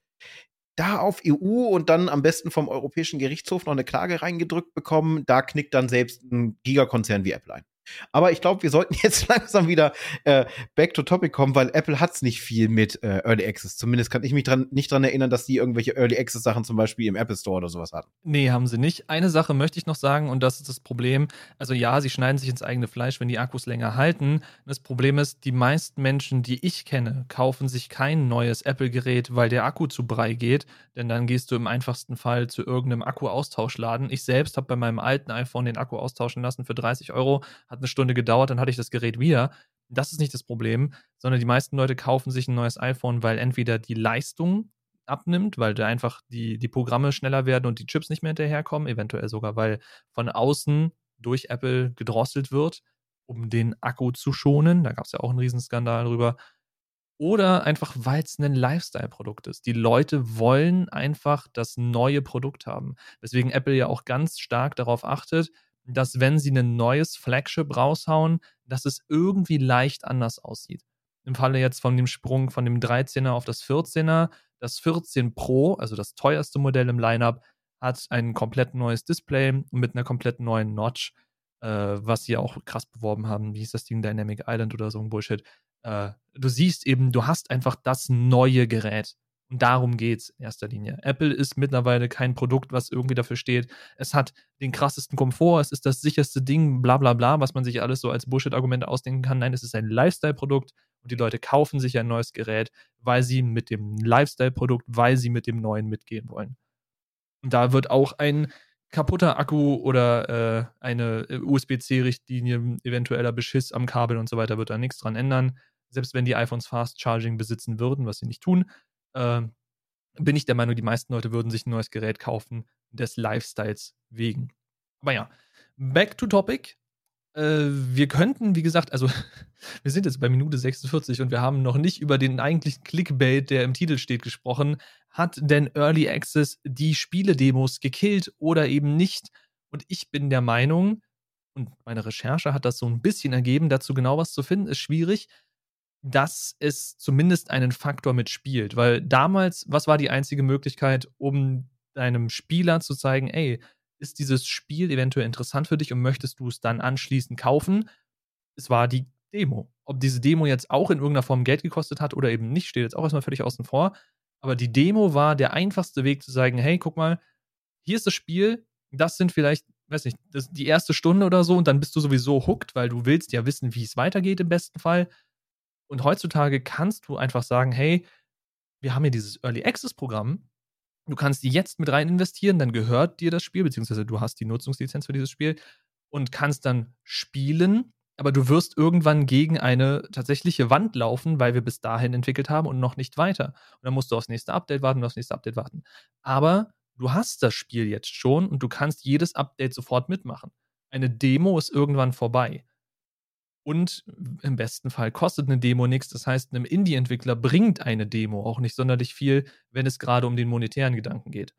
da auf EU und dann am besten vom Europäischen Gerichtshof noch eine Klage reingedrückt bekommen, da knickt dann selbst ein Gigakonzern wie Apple ein. Aber ich glaube, wir sollten [laughs] jetzt langsam wieder äh, back to topic kommen, weil Apple hat es nicht viel mit äh, Early Access. Zumindest kann ich mich dran, nicht daran erinnern, dass die irgendwelche Early Access Sachen zum Beispiel im Apple Store oder sowas hatten. Nee, haben sie nicht. Eine Sache möchte ich noch sagen und das ist das Problem. Also ja, sie schneiden sich ins eigene Fleisch, wenn die Akkus länger halten. Das Problem ist, die meisten Menschen, die ich kenne, kaufen sich kein neues Apple-Gerät, weil der Akku zu brei geht. Denn dann gehst du im einfachsten Fall zu irgendeinem Akku-Austauschladen. Ich selbst habe bei meinem alten iPhone den Akku austauschen lassen für 30 Euro hat eine Stunde gedauert, dann hatte ich das Gerät wieder. Das ist nicht das Problem, sondern die meisten Leute kaufen sich ein neues iPhone, weil entweder die Leistung abnimmt, weil da einfach die, die Programme schneller werden und die Chips nicht mehr hinterherkommen, eventuell sogar, weil von außen durch Apple gedrosselt wird, um den Akku zu schonen. Da gab es ja auch einen Riesenskandal drüber. Oder einfach, weil es ein Lifestyle-Produkt ist. Die Leute wollen einfach das neue Produkt haben. Weswegen Apple ja auch ganz stark darauf achtet, dass wenn sie ein neues Flagship raushauen, dass es irgendwie leicht anders aussieht. Im Falle jetzt von dem Sprung von dem 13er auf das 14er, das 14 Pro, also das teuerste Modell im Lineup, hat ein komplett neues Display mit einer komplett neuen Notch, äh, was sie auch krass beworben haben. Wie hieß das Ding? Dynamic Island oder so ein Bullshit. Äh, du siehst eben, du hast einfach das neue Gerät. Und darum geht es in erster Linie. Apple ist mittlerweile kein Produkt, was irgendwie dafür steht. Es hat den krassesten Komfort, es ist das sicherste Ding, bla bla bla, was man sich alles so als Bullshit-Argumente ausdenken kann. Nein, es ist ein Lifestyle-Produkt und die Leute kaufen sich ein neues Gerät, weil sie mit dem Lifestyle-Produkt, weil sie mit dem neuen mitgehen wollen. Und da wird auch ein kaputter Akku oder äh, eine äh, USB-C-Richtlinie, eventueller Beschiss am Kabel und so weiter, wird da nichts dran ändern. Selbst wenn die iPhones Fast Charging besitzen würden, was sie nicht tun, äh, bin ich der Meinung, die meisten Leute würden sich ein neues Gerät kaufen, des Lifestyles wegen. Aber ja, back to topic. Äh, wir könnten, wie gesagt, also [laughs] wir sind jetzt bei Minute 46 und wir haben noch nicht über den eigentlichen Clickbait, der im Titel steht, gesprochen. Hat denn Early Access die Spiele-Demos gekillt oder eben nicht? Und ich bin der Meinung, und meine Recherche hat das so ein bisschen ergeben, dazu genau was zu finden, ist schwierig, dass es zumindest einen Faktor mitspielt. Weil damals, was war die einzige Möglichkeit, um deinem Spieler zu zeigen, ey, ist dieses Spiel eventuell interessant für dich und möchtest du es dann anschließend kaufen? Es war die Demo. Ob diese Demo jetzt auch in irgendeiner Form Geld gekostet hat oder eben nicht, steht jetzt auch erstmal völlig außen vor. Aber die Demo war der einfachste Weg zu sagen, hey, guck mal, hier ist das Spiel, das sind vielleicht, weiß nicht, die erste Stunde oder so und dann bist du sowieso hooked, weil du willst ja wissen, wie es weitergeht im besten Fall. Und heutzutage kannst du einfach sagen, hey, wir haben hier dieses Early Access Programm, Du kannst jetzt mit rein investieren, dann gehört dir das Spiel, beziehungsweise du hast die Nutzungslizenz für dieses Spiel und kannst dann spielen, aber du wirst irgendwann gegen eine tatsächliche Wand laufen, weil wir bis dahin entwickelt haben und noch nicht weiter. Und dann musst du aufs nächste Update warten und aufs nächste Update warten. Aber du hast das Spiel jetzt schon und du kannst jedes Update sofort mitmachen. Eine Demo ist irgendwann vorbei. Und im besten Fall kostet eine Demo nichts. Das heißt, einem Indie-Entwickler bringt eine Demo auch nicht sonderlich viel, wenn es gerade um den monetären Gedanken geht.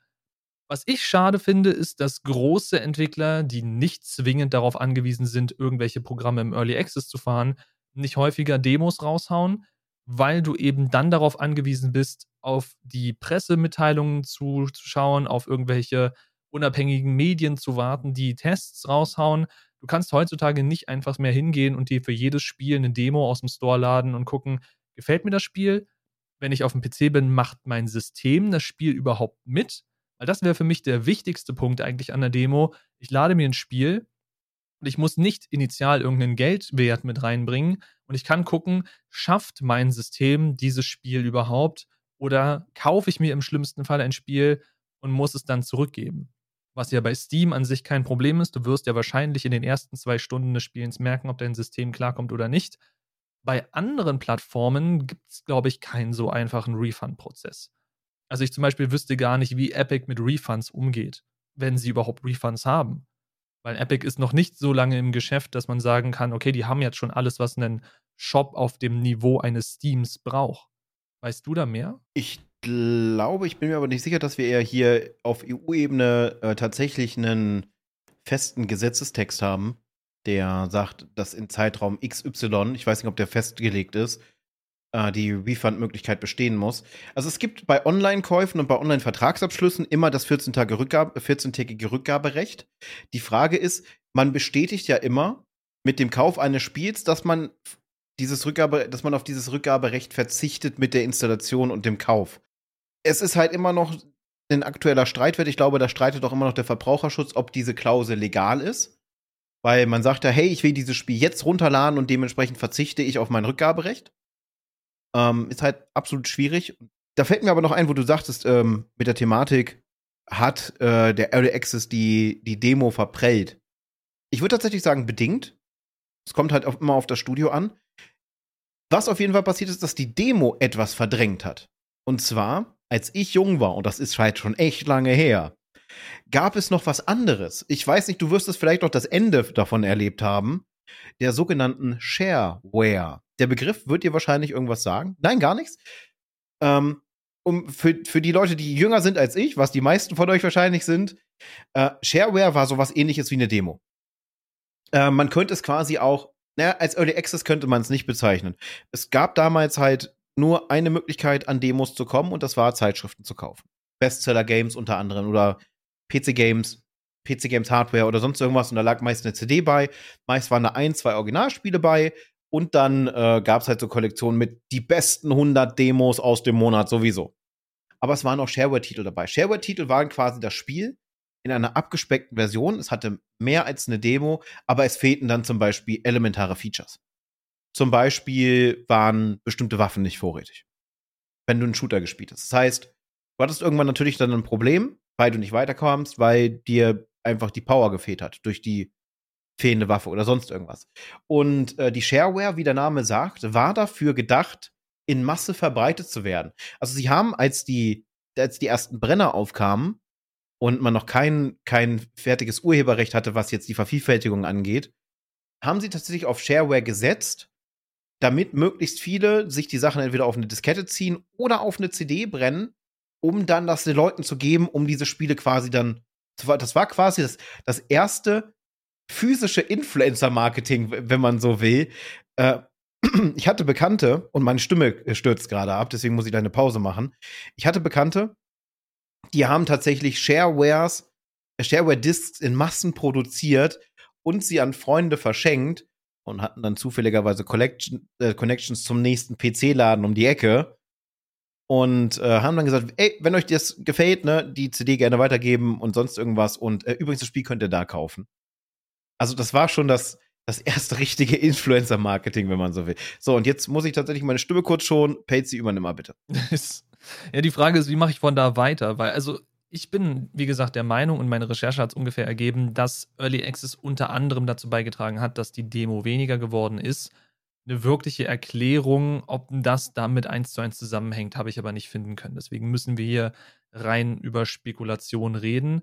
Was ich schade finde, ist, dass große Entwickler, die nicht zwingend darauf angewiesen sind, irgendwelche Programme im Early Access zu fahren, nicht häufiger Demos raushauen, weil du eben dann darauf angewiesen bist, auf die Pressemitteilungen zu, zu schauen, auf irgendwelche unabhängigen Medien zu warten, die Tests raushauen Du kannst heutzutage nicht einfach mehr hingehen und dir für jedes Spiel eine Demo aus dem Store laden und gucken, gefällt mir das Spiel? Wenn ich auf dem PC bin, macht mein System das Spiel überhaupt mit? Weil das wäre für mich der wichtigste Punkt eigentlich an der Demo. Ich lade mir ein Spiel und ich muss nicht initial irgendeinen Geldwert mit reinbringen und ich kann gucken, schafft mein System dieses Spiel überhaupt oder kaufe ich mir im schlimmsten Fall ein Spiel und muss es dann zurückgeben was ja bei Steam an sich kein Problem ist. Du wirst ja wahrscheinlich in den ersten zwei Stunden des Spielens merken, ob dein System klarkommt oder nicht. Bei anderen Plattformen gibt es, glaube ich, keinen so einfachen Refund-Prozess. Also ich zum Beispiel wüsste gar nicht, wie Epic mit Refunds umgeht, wenn sie überhaupt Refunds haben. Weil Epic ist noch nicht so lange im Geschäft, dass man sagen kann, okay, die haben jetzt schon alles, was einen Shop auf dem Niveau eines Steams braucht. Weißt du da mehr? Ich glaube, ich bin mir aber nicht sicher, dass wir eher hier auf EU-Ebene äh, tatsächlich einen festen Gesetzestext haben, der sagt, dass in Zeitraum XY, ich weiß nicht, ob der festgelegt ist, äh, die Refund-Möglichkeit bestehen muss. Also es gibt bei Online-Käufen und bei Online-Vertragsabschlüssen immer das 14-tägige Rückgabe, 14 Rückgaberecht. Die Frage ist, man bestätigt ja immer mit dem Kauf eines Spiels, dass man dieses Rückgabe, dass man auf dieses Rückgaberecht verzichtet mit der Installation und dem Kauf es ist halt immer noch ein aktueller Streitwert. Ich glaube, da streitet auch immer noch der Verbraucherschutz, ob diese Klausel legal ist. Weil man sagt ja, hey, ich will dieses Spiel jetzt runterladen und dementsprechend verzichte ich auf mein Rückgaberecht. Ähm, ist halt absolut schwierig. Da fällt mir aber noch ein, wo du sagtest, ähm, mit der Thematik hat äh, der Early Access die, die Demo verprellt. Ich würde tatsächlich sagen, bedingt. Es kommt halt auch immer auf das Studio an. Was auf jeden Fall passiert ist, dass die Demo etwas verdrängt hat. Und zwar als ich jung war, und das ist halt schon echt lange her, gab es noch was anderes. Ich weiß nicht, du wirst es vielleicht noch das Ende davon erlebt haben, der sogenannten Shareware. Der Begriff wird dir wahrscheinlich irgendwas sagen. Nein, gar nichts. Ähm, um, für, für die Leute, die jünger sind als ich, was die meisten von euch wahrscheinlich sind, äh, Shareware war sowas ähnliches wie eine Demo. Äh, man könnte es quasi auch, naja, als Early Access könnte man es nicht bezeichnen. Es gab damals halt nur eine Möglichkeit, an Demos zu kommen und das war Zeitschriften zu kaufen. Bestseller-Games unter anderem oder PC-Games, PC-Games Hardware oder sonst irgendwas und da lag meist eine CD bei. Meist waren da ein, zwei Originalspiele bei und dann äh, gab es halt so Kollektionen mit die besten 100 Demos aus dem Monat sowieso. aber es waren auch Shareware-Titel dabei. Shareware-Titel waren quasi das Spiel in einer abgespeckten Version. Es hatte mehr als eine Demo, aber es fehlten dann zum Beispiel elementare Features. Zum Beispiel waren bestimmte Waffen nicht vorrätig, wenn du einen Shooter gespielt hast. Das heißt, du hattest irgendwann natürlich dann ein Problem, weil du nicht weiterkommst, weil dir einfach die Power gefehlt hat durch die fehlende Waffe oder sonst irgendwas. Und äh, die Shareware, wie der Name sagt, war dafür gedacht, in Masse verbreitet zu werden. Also sie haben, als die, als die ersten Brenner aufkamen und man noch kein, kein fertiges Urheberrecht hatte, was jetzt die Vervielfältigung angeht, haben sie tatsächlich auf Shareware gesetzt, damit möglichst viele sich die Sachen entweder auf eine Diskette ziehen oder auf eine CD brennen, um dann das den Leuten zu geben, um diese Spiele quasi dann das war quasi das, das erste physische Influencer-Marketing, wenn man so will. Äh, [clears throat] ich hatte Bekannte, und meine Stimme stürzt gerade ab, deswegen muss ich da eine Pause machen. Ich hatte Bekannte, die haben tatsächlich Sharewares, Shareware-Discs in Massen produziert und sie an Freunde verschenkt und hatten dann zufälligerweise Collection, äh, Connections zum nächsten PC-Laden um die Ecke und äh, haben dann gesagt, ey, wenn euch das gefällt, ne, die CD gerne weitergeben und sonst irgendwas und äh, übrigens das Spiel könnt ihr da kaufen. Also das war schon das das erste richtige [laughs] Influencer-Marketing, wenn man so will. So, und jetzt muss ich tatsächlich meine Stimme kurz schon. Patsy, übernimm mal bitte. [laughs] ja, die Frage ist, wie mache ich von da weiter? Weil, also, ich bin, wie gesagt, der Meinung und meine Recherche hat es ungefähr ergeben, dass Early Access unter anderem dazu beigetragen hat, dass die Demo weniger geworden ist. Eine wirkliche Erklärung, ob das damit eins zu eins zusammenhängt, habe ich aber nicht finden können. Deswegen müssen wir hier rein über Spekulation reden.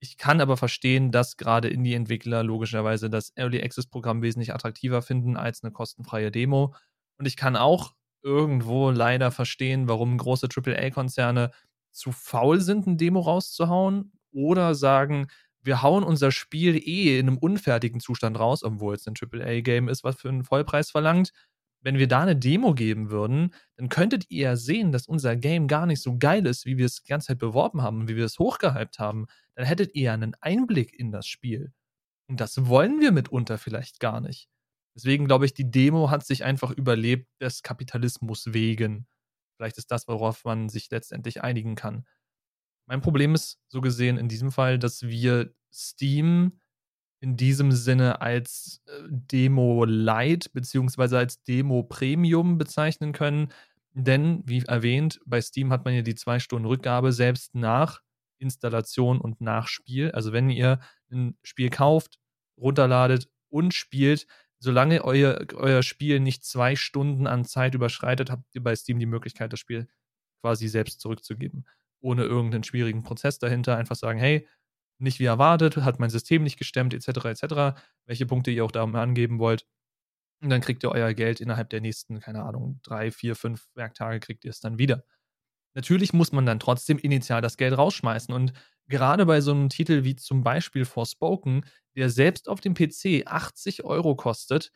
Ich kann aber verstehen, dass gerade Indie-Entwickler logischerweise das Early Access-Programm wesentlich attraktiver finden als eine kostenfreie Demo. Und ich kann auch irgendwo leider verstehen, warum große AAA-Konzerne zu faul sind, ein Demo rauszuhauen oder sagen, wir hauen unser Spiel eh in einem unfertigen Zustand raus, obwohl es ein AAA-Game ist, was für einen Vollpreis verlangt wenn wir da eine Demo geben würden, dann könntet ihr ja sehen, dass unser Game gar nicht so geil ist, wie wir es die ganze Zeit beworben haben und wie wir es hochgehypt haben. Dann hättet ihr ja einen Einblick in das Spiel. Und das wollen wir mitunter vielleicht gar nicht. Deswegen glaube ich, die Demo hat sich einfach überlebt des Kapitalismus wegen. Vielleicht ist das, worauf man sich letztendlich einigen kann. Mein Problem ist so gesehen in diesem Fall, dass wir Steam in diesem Sinne als äh, Demo Light beziehungsweise als Demo Premium bezeichnen können. Denn, wie erwähnt, bei Steam hat man ja die zwei Stunden Rückgabe selbst nach Installation und nach Spiel. Also wenn ihr ein Spiel kauft, runterladet und spielt, solange euer, euer Spiel nicht zwei Stunden an Zeit überschreitet, habt ihr bei Steam die Möglichkeit, das Spiel quasi selbst zurückzugeben. Ohne irgendeinen schwierigen Prozess dahinter. Einfach sagen, hey, nicht wie erwartet, hat mein System nicht gestemmt, etc., etc., welche Punkte ihr auch da angeben wollt. Und dann kriegt ihr euer Geld innerhalb der nächsten, keine Ahnung, drei, vier, fünf Werktage kriegt ihr es dann wieder. Natürlich muss man dann trotzdem initial das Geld rausschmeißen. Und gerade bei so einem Titel wie zum Beispiel Forspoken, der selbst auf dem PC 80 Euro kostet,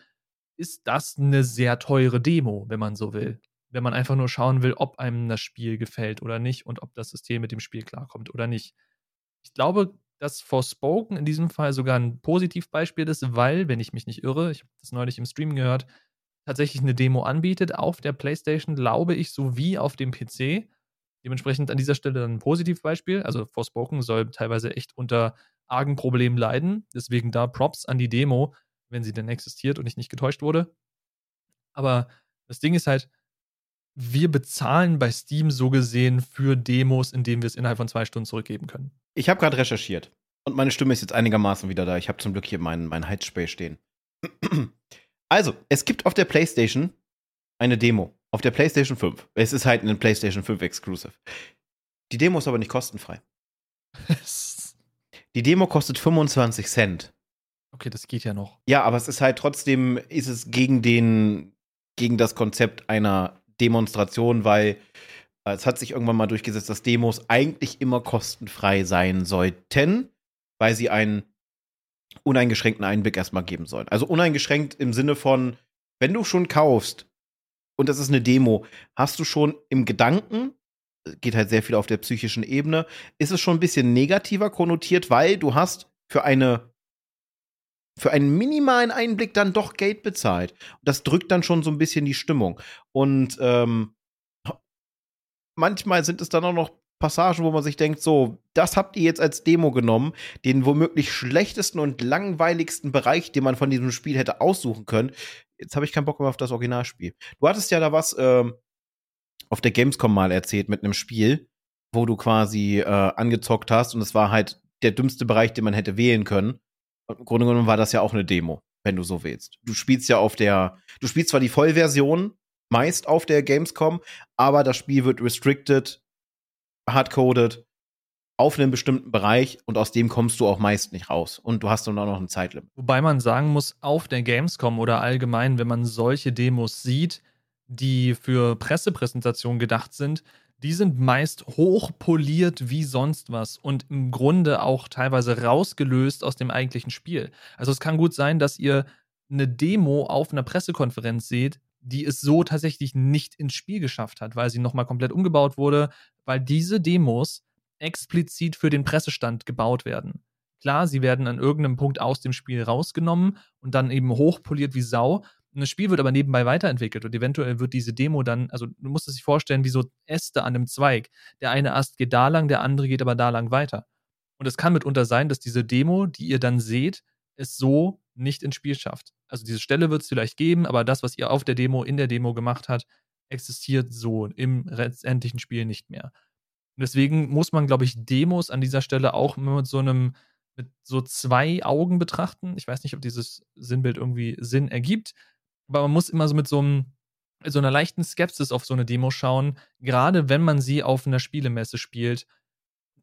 ist das eine sehr teure Demo, wenn man so will. Wenn man einfach nur schauen will, ob einem das Spiel gefällt oder nicht und ob das System mit dem Spiel klarkommt oder nicht. Ich glaube, dass Forspoken in diesem Fall sogar ein Positivbeispiel ist, weil, wenn ich mich nicht irre, ich habe das neulich im Stream gehört, tatsächlich eine Demo anbietet auf der PlayStation, glaube ich, sowie auf dem PC. Dementsprechend an dieser Stelle dann ein Positivbeispiel. Also Forspoken soll teilweise echt unter argen Problemen leiden. Deswegen da Props an die Demo, wenn sie denn existiert und ich nicht getäuscht wurde. Aber das Ding ist halt, wir bezahlen bei Steam so gesehen für Demos, indem wir es innerhalb von zwei Stunden zurückgeben können. Ich habe gerade recherchiert und meine Stimme ist jetzt einigermaßen wieder da. Ich habe zum Glück hier meinen mein Heizspray stehen. [clears throat] Also, es gibt auf der PlayStation eine Demo. Auf der PlayStation 5. Es ist halt ein PlayStation 5 Exclusive. Die Demo ist aber nicht kostenfrei. [laughs] Die Demo kostet 25 Cent. Okay, das geht ja noch. Ja, aber es ist halt trotzdem, ist es gegen den, gegen das Konzept einer Demonstration, weil äh, es hat sich irgendwann mal durchgesetzt, dass Demos eigentlich immer kostenfrei sein sollten, weil sie einen uneingeschränkten Einblick erstmal geben sollen. Also uneingeschränkt im Sinne von, wenn du schon kaufst und das ist eine Demo, hast du schon im Gedanken, geht halt sehr viel auf der psychischen Ebene, ist es schon ein bisschen negativer konnotiert, weil du hast für eine für einen minimalen Einblick dann doch Geld bezahlt. Das drückt dann schon so ein bisschen die Stimmung. Und ähm, manchmal sind es dann auch noch Passagen, wo man sich denkt, so, das habt ihr jetzt als Demo genommen, den womöglich schlechtesten und langweiligsten Bereich, den man von diesem Spiel hätte aussuchen können. Jetzt habe ich keinen Bock mehr auf das Originalspiel. Du hattest ja da was ähm, auf der Gamescom mal erzählt mit einem Spiel, wo du quasi äh, angezockt hast und es war halt der dümmste Bereich, den man hätte wählen können. Und Im Grunde genommen war das ja auch eine Demo, wenn du so willst. Du spielst ja auf der, du spielst zwar die Vollversion, meist auf der Gamescom, aber das Spiel wird restricted hardcoded auf einen bestimmten Bereich und aus dem kommst du auch meist nicht raus. Und du hast dann auch noch ein Zeitlimit. Wobei man sagen muss, auf der Gamescom oder allgemein, wenn man solche Demos sieht, die für Pressepräsentationen gedacht sind, die sind meist hochpoliert wie sonst was und im Grunde auch teilweise rausgelöst aus dem eigentlichen Spiel. Also es kann gut sein, dass ihr eine Demo auf einer Pressekonferenz seht, die es so tatsächlich nicht ins Spiel geschafft hat, weil sie nochmal komplett umgebaut wurde, weil diese Demos explizit für den Pressestand gebaut werden. Klar, sie werden an irgendeinem Punkt aus dem Spiel rausgenommen und dann eben hochpoliert wie Sau. Und das Spiel wird aber nebenbei weiterentwickelt und eventuell wird diese Demo dann, also du musst es dir vorstellen, wie so Äste an einem Zweig. Der eine Ast geht da lang, der andere geht aber da lang weiter. Und es kann mitunter sein, dass diese Demo, die ihr dann seht, es so nicht ins Spiel schafft. Also diese Stelle wird es vielleicht geben, aber das, was ihr auf der Demo, in der Demo gemacht habt, existiert so im letztendlichen Spiel nicht mehr. Und deswegen muss man, glaube ich, Demos an dieser Stelle auch mit so einem, mit so zwei Augen betrachten. Ich weiß nicht, ob dieses Sinnbild irgendwie Sinn ergibt, aber man muss immer so mit so einem, so einer leichten Skepsis auf so eine Demo schauen, gerade wenn man sie auf einer Spielemesse spielt.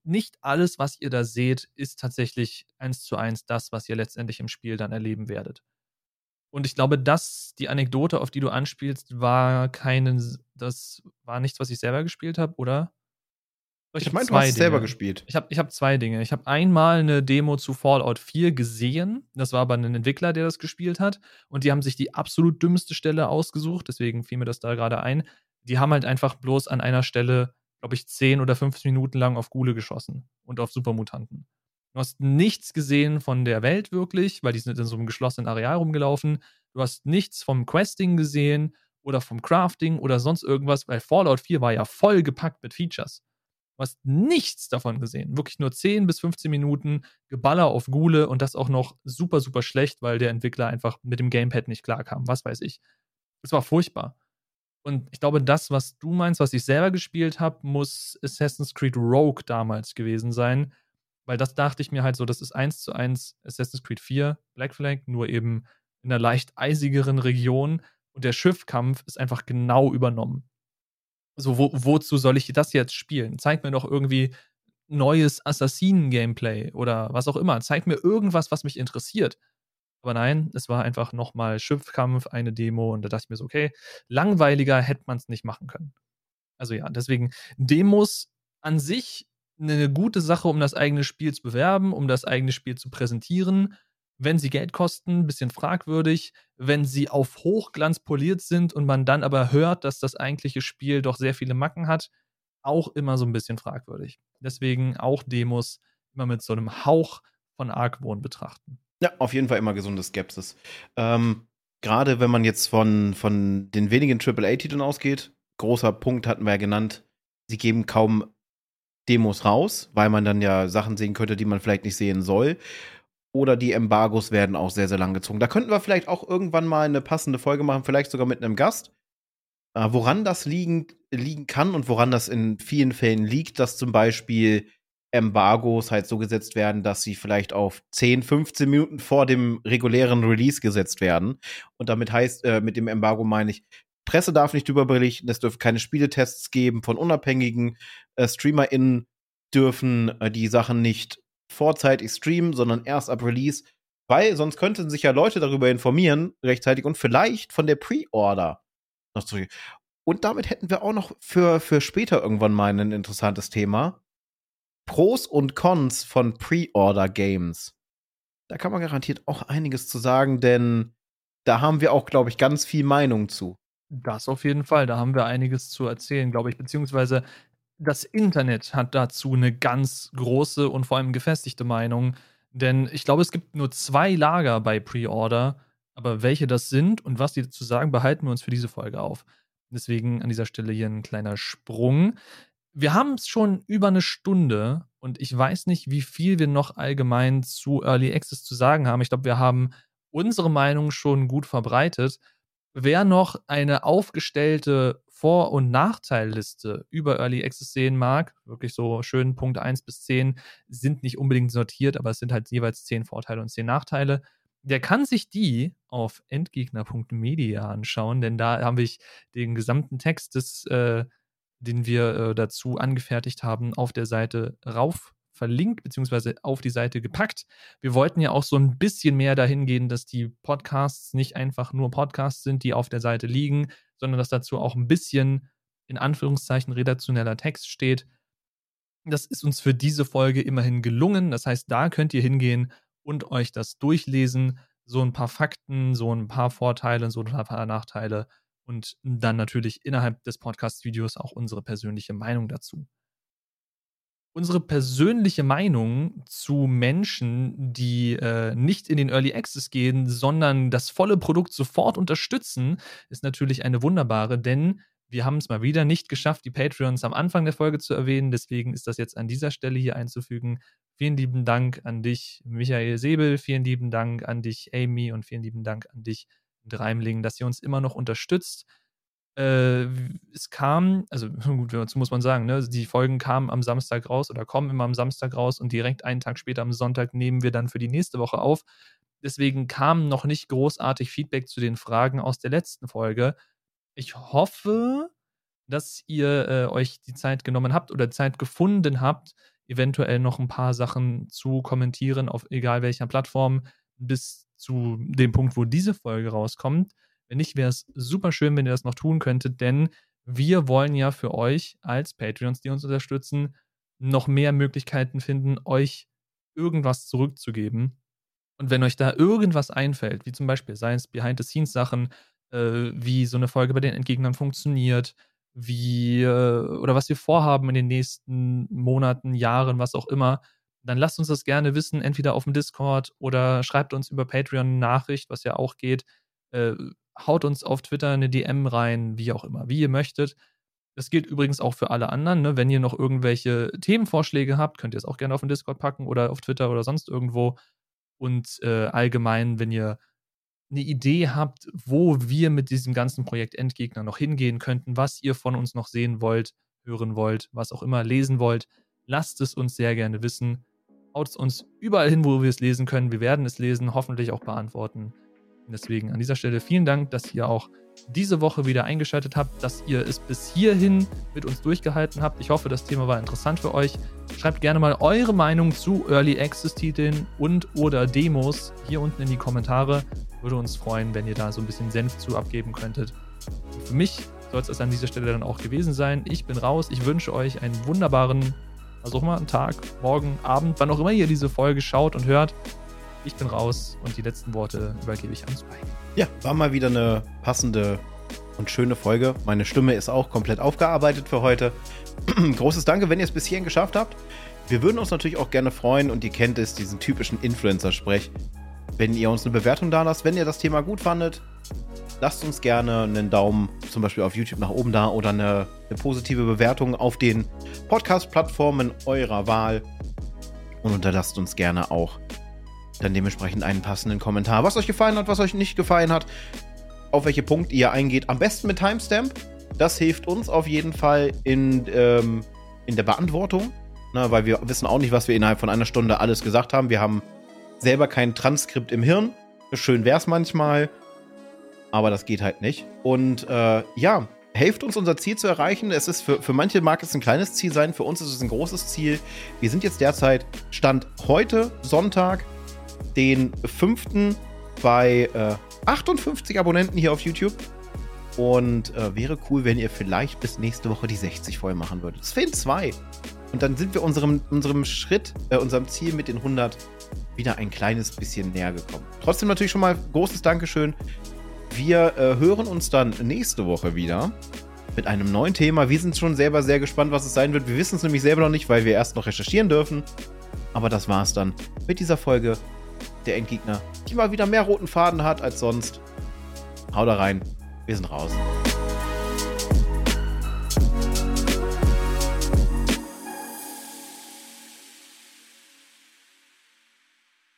Nicht alles, was ihr da seht, ist tatsächlich eins zu eins das, was ihr letztendlich im Spiel dann erleben werdet. Und ich glaube, das, die Anekdote, auf die du anspielst, war keine, das war nichts, was ich selber gespielt habe, oder? Ich, ich meine, du hast Dinge. selber gespielt. Ich habe ich hab zwei Dinge. Ich habe einmal eine Demo zu Fallout 4 gesehen. Das war aber ein Entwickler, der das gespielt hat. Und die haben sich die absolut dümmste Stelle ausgesucht. Deswegen fiel mir das da gerade ein. Die haben halt einfach bloß an einer Stelle, glaube ich, 10 oder 15 Minuten lang auf Gule geschossen und auf Supermutanten. Du hast nichts gesehen von der Welt wirklich, weil die sind in so einem geschlossenen Areal rumgelaufen. Du hast nichts vom Questing gesehen oder vom Crafting oder sonst irgendwas, weil Fallout 4 war ja voll gepackt mit Features. Du hast nichts davon gesehen. Wirklich nur 10 bis 15 Minuten Geballer auf Gule und das auch noch super, super schlecht, weil der Entwickler einfach mit dem Gamepad nicht klarkam. Was weiß ich. Es war furchtbar. Und ich glaube, das, was du meinst, was ich selber gespielt habe, muss Assassin's Creed Rogue damals gewesen sein, weil das dachte ich mir halt so, das ist eins zu eins Assassin's Creed 4 Black Flag, nur eben in einer leicht eisigeren Region und der Schiffkampf ist einfach genau übernommen. So, wo, wozu soll ich das jetzt spielen? Zeig mir doch irgendwie neues Assassinen-Gameplay oder was auch immer. Zeig mir irgendwas, was mich interessiert. Aber nein, es war einfach nochmal Schiffkampf, eine Demo und da dachte ich mir so, okay, langweiliger hätte man es nicht machen können. Also ja, deswegen Demos an sich eine gute Sache, um das eigene Spiel zu bewerben, um das eigene Spiel zu präsentieren. Wenn sie Geld kosten, ein bisschen fragwürdig. Wenn sie auf Hochglanz poliert sind und man dann aber hört, dass das eigentliche Spiel doch sehr viele Macken hat, auch immer so ein bisschen fragwürdig. Deswegen auch Demos immer mit so einem Hauch von Argwohn betrachten. Ja, auf jeden Fall immer gesunde Skepsis. Ähm, Gerade wenn man jetzt von, von den wenigen AAA-Titeln ausgeht, großer Punkt hatten wir ja genannt, sie geben kaum Demos raus, weil man dann ja Sachen sehen könnte, die man vielleicht nicht sehen soll. Oder die Embargos werden auch sehr, sehr lang gezogen. Da könnten wir vielleicht auch irgendwann mal eine passende Folge machen, vielleicht sogar mit einem Gast. Äh, woran das liegen, liegen kann und woran das in vielen Fällen liegt, dass zum Beispiel Embargos halt so gesetzt werden, dass sie vielleicht auf 10, 15 Minuten vor dem regulären Release gesetzt werden. Und damit heißt, äh, mit dem Embargo meine ich, Presse darf nicht drüber berichten, es dürfen keine Spieletests geben von unabhängigen äh, StreamerInnen, dürfen äh, die Sachen nicht vorzeitig streamen, sondern erst ab Release, weil sonst könnten sich ja Leute darüber informieren, rechtzeitig und vielleicht von der Pre-Order noch zurück. Und damit hätten wir auch noch für, für später irgendwann mal ein interessantes Thema. Pros und Cons von Pre-Order-Games. Da kann man garantiert auch einiges zu sagen, denn da haben wir auch, glaube ich, ganz viel Meinung zu. Das auf jeden Fall. Da haben wir einiges zu erzählen, glaube ich. Beziehungsweise das Internet hat dazu eine ganz große und vor allem gefestigte Meinung. Denn ich glaube, es gibt nur zwei Lager bei Pre-Order. Aber welche das sind und was die dazu sagen, behalten wir uns für diese Folge auf. Deswegen an dieser Stelle hier ein kleiner Sprung. Wir haben es schon über eine Stunde und ich weiß nicht, wie viel wir noch allgemein zu Early Access zu sagen haben. Ich glaube, wir haben unsere Meinung schon gut verbreitet. Wer noch eine aufgestellte Vor- und Nachteilliste über Early Access sehen mag, wirklich so schön Punkt 1 bis 10, sind nicht unbedingt sortiert, aber es sind halt jeweils 10 Vorteile und 10 Nachteile. Der kann sich die auf endgegner.media anschauen, denn da habe ich den gesamten Text, des, äh, den wir äh, dazu angefertigt haben, auf der Seite rauf verlinkt, beziehungsweise auf die Seite gepackt. Wir wollten ja auch so ein bisschen mehr dahin gehen, dass die Podcasts nicht einfach nur Podcasts sind, die auf der Seite liegen, sondern dass dazu auch ein bisschen in Anführungszeichen redaktioneller Text steht. Das ist uns für diese Folge immerhin gelungen. Das heißt, da könnt ihr hingehen und euch das durchlesen. So ein paar Fakten, so ein paar Vorteile, so ein paar Nachteile und dann natürlich innerhalb des Podcast-Videos auch unsere persönliche Meinung dazu unsere persönliche Meinung zu Menschen, die äh, nicht in den Early Access gehen, sondern das volle Produkt sofort unterstützen, ist natürlich eine wunderbare, denn wir haben es mal wieder nicht geschafft, die Patreons am Anfang der Folge zu erwähnen. Deswegen ist das jetzt an dieser Stelle hier einzufügen. Vielen lieben Dank an dich, Michael Säbel. Vielen lieben Dank an dich, Amy. Und vielen lieben Dank an dich, Dreimling, dass ihr uns immer noch unterstützt. Äh, es kam, also [laughs] gut, dazu muss man sagen, ne, die Folgen kamen am Samstag raus oder kommen immer am Samstag raus und direkt einen Tag später am Sonntag nehmen wir dann für die nächste Woche auf. Deswegen kam noch nicht großartig Feedback zu den Fragen aus der letzten Folge. Ich hoffe, dass ihr äh, euch die Zeit genommen habt oder Zeit gefunden habt, eventuell noch ein paar Sachen zu kommentieren auf egal welcher Plattform bis zu dem Punkt, wo diese Folge rauskommt. Wenn nicht, wäre es super schön, wenn ihr das noch tun könntet, denn wir wollen ja für euch als Patreons, die uns unterstützen, noch mehr Möglichkeiten finden, euch irgendwas zurückzugeben. Und wenn euch da irgendwas einfällt, wie zum Beispiel, sei es Behind-the-Scenes-Sachen, äh, wie so eine Folge bei den Entgegnern funktioniert, wie äh, oder was wir vorhaben in den nächsten Monaten, Jahren, was auch immer, dann lasst uns das gerne wissen, entweder auf dem Discord oder schreibt uns über Patreon eine Nachricht, was ja auch geht. Äh, haut uns auf Twitter eine DM rein, wie auch immer, wie ihr möchtet. Das gilt übrigens auch für alle anderen. Ne? Wenn ihr noch irgendwelche Themenvorschläge habt, könnt ihr es auch gerne auf den Discord packen oder auf Twitter oder sonst irgendwo. Und äh, allgemein, wenn ihr eine Idee habt, wo wir mit diesem ganzen Projekt Endgegner noch hingehen könnten, was ihr von uns noch sehen wollt, hören wollt, was auch immer lesen wollt, lasst es uns sehr gerne wissen. Haut es uns überall hin, wo wir es lesen können. Wir werden es lesen, hoffentlich auch beantworten. Deswegen an dieser Stelle vielen Dank, dass ihr auch diese Woche wieder eingeschaltet habt, dass ihr es bis hierhin mit uns durchgehalten habt. Ich hoffe, das Thema war interessant für euch. Schreibt gerne mal eure Meinung zu Early Access Titeln und oder Demos hier unten in die Kommentare. Würde uns freuen, wenn ihr da so ein bisschen Senf zu abgeben könntet. Und für mich soll es das an dieser Stelle dann auch gewesen sein. Ich bin raus. Ich wünsche euch einen wunderbaren, also auch mal einen Tag, morgen, Abend, wann auch immer ihr diese Folge schaut und hört. Ich bin raus und die letzten Worte übergebe ich an Spike. Ja, war mal wieder eine passende und schöne Folge. Meine Stimme ist auch komplett aufgearbeitet für heute. [clears throat] Großes Danke, wenn ihr es bis hierhin geschafft habt. Wir würden uns natürlich auch gerne freuen und ihr kennt es, diesen typischen Influencer-Sprech, wenn ihr uns eine Bewertung da lasst. Wenn ihr das Thema gut fandet, lasst uns gerne einen Daumen zum Beispiel auf YouTube nach oben da oder eine, eine positive Bewertung auf den Podcast-Plattformen eurer Wahl. Und unterlasst uns gerne auch dann dementsprechend einen passenden Kommentar. Was euch gefallen hat, was euch nicht gefallen hat, auf welche Punkte ihr eingeht. Am besten mit Timestamp. Das hilft uns auf jeden Fall in, ähm, in der Beantwortung, ne, weil wir wissen auch nicht, was wir innerhalb von einer Stunde alles gesagt haben. Wir haben selber kein Transkript im Hirn. Schön wäre es manchmal, aber das geht halt nicht. Und äh, ja, helft uns, unser Ziel zu erreichen. Es ist für, für manche mag es ein kleines Ziel sein, für uns ist es ein großes Ziel. Wir sind jetzt derzeit Stand heute, Sonntag, den fünften bei äh, 58 Abonnenten hier auf YouTube. Und äh, wäre cool, wenn ihr vielleicht bis nächste Woche die 60 voll machen würdet. Es fehlen zwei. Und dann sind wir unserem, unserem Schritt, äh, unserem Ziel mit den 100 wieder ein kleines bisschen näher gekommen. Trotzdem natürlich schon mal großes Dankeschön. Wir äh, hören uns dann nächste Woche wieder mit einem neuen Thema. Wir sind schon selber sehr gespannt, was es sein wird. Wir wissen es nämlich selber noch nicht, weil wir erst noch recherchieren dürfen. Aber das war es dann mit dieser Folge der Endgegner, die mal wieder mehr roten Faden hat als sonst. Hau da rein, wir sind raus.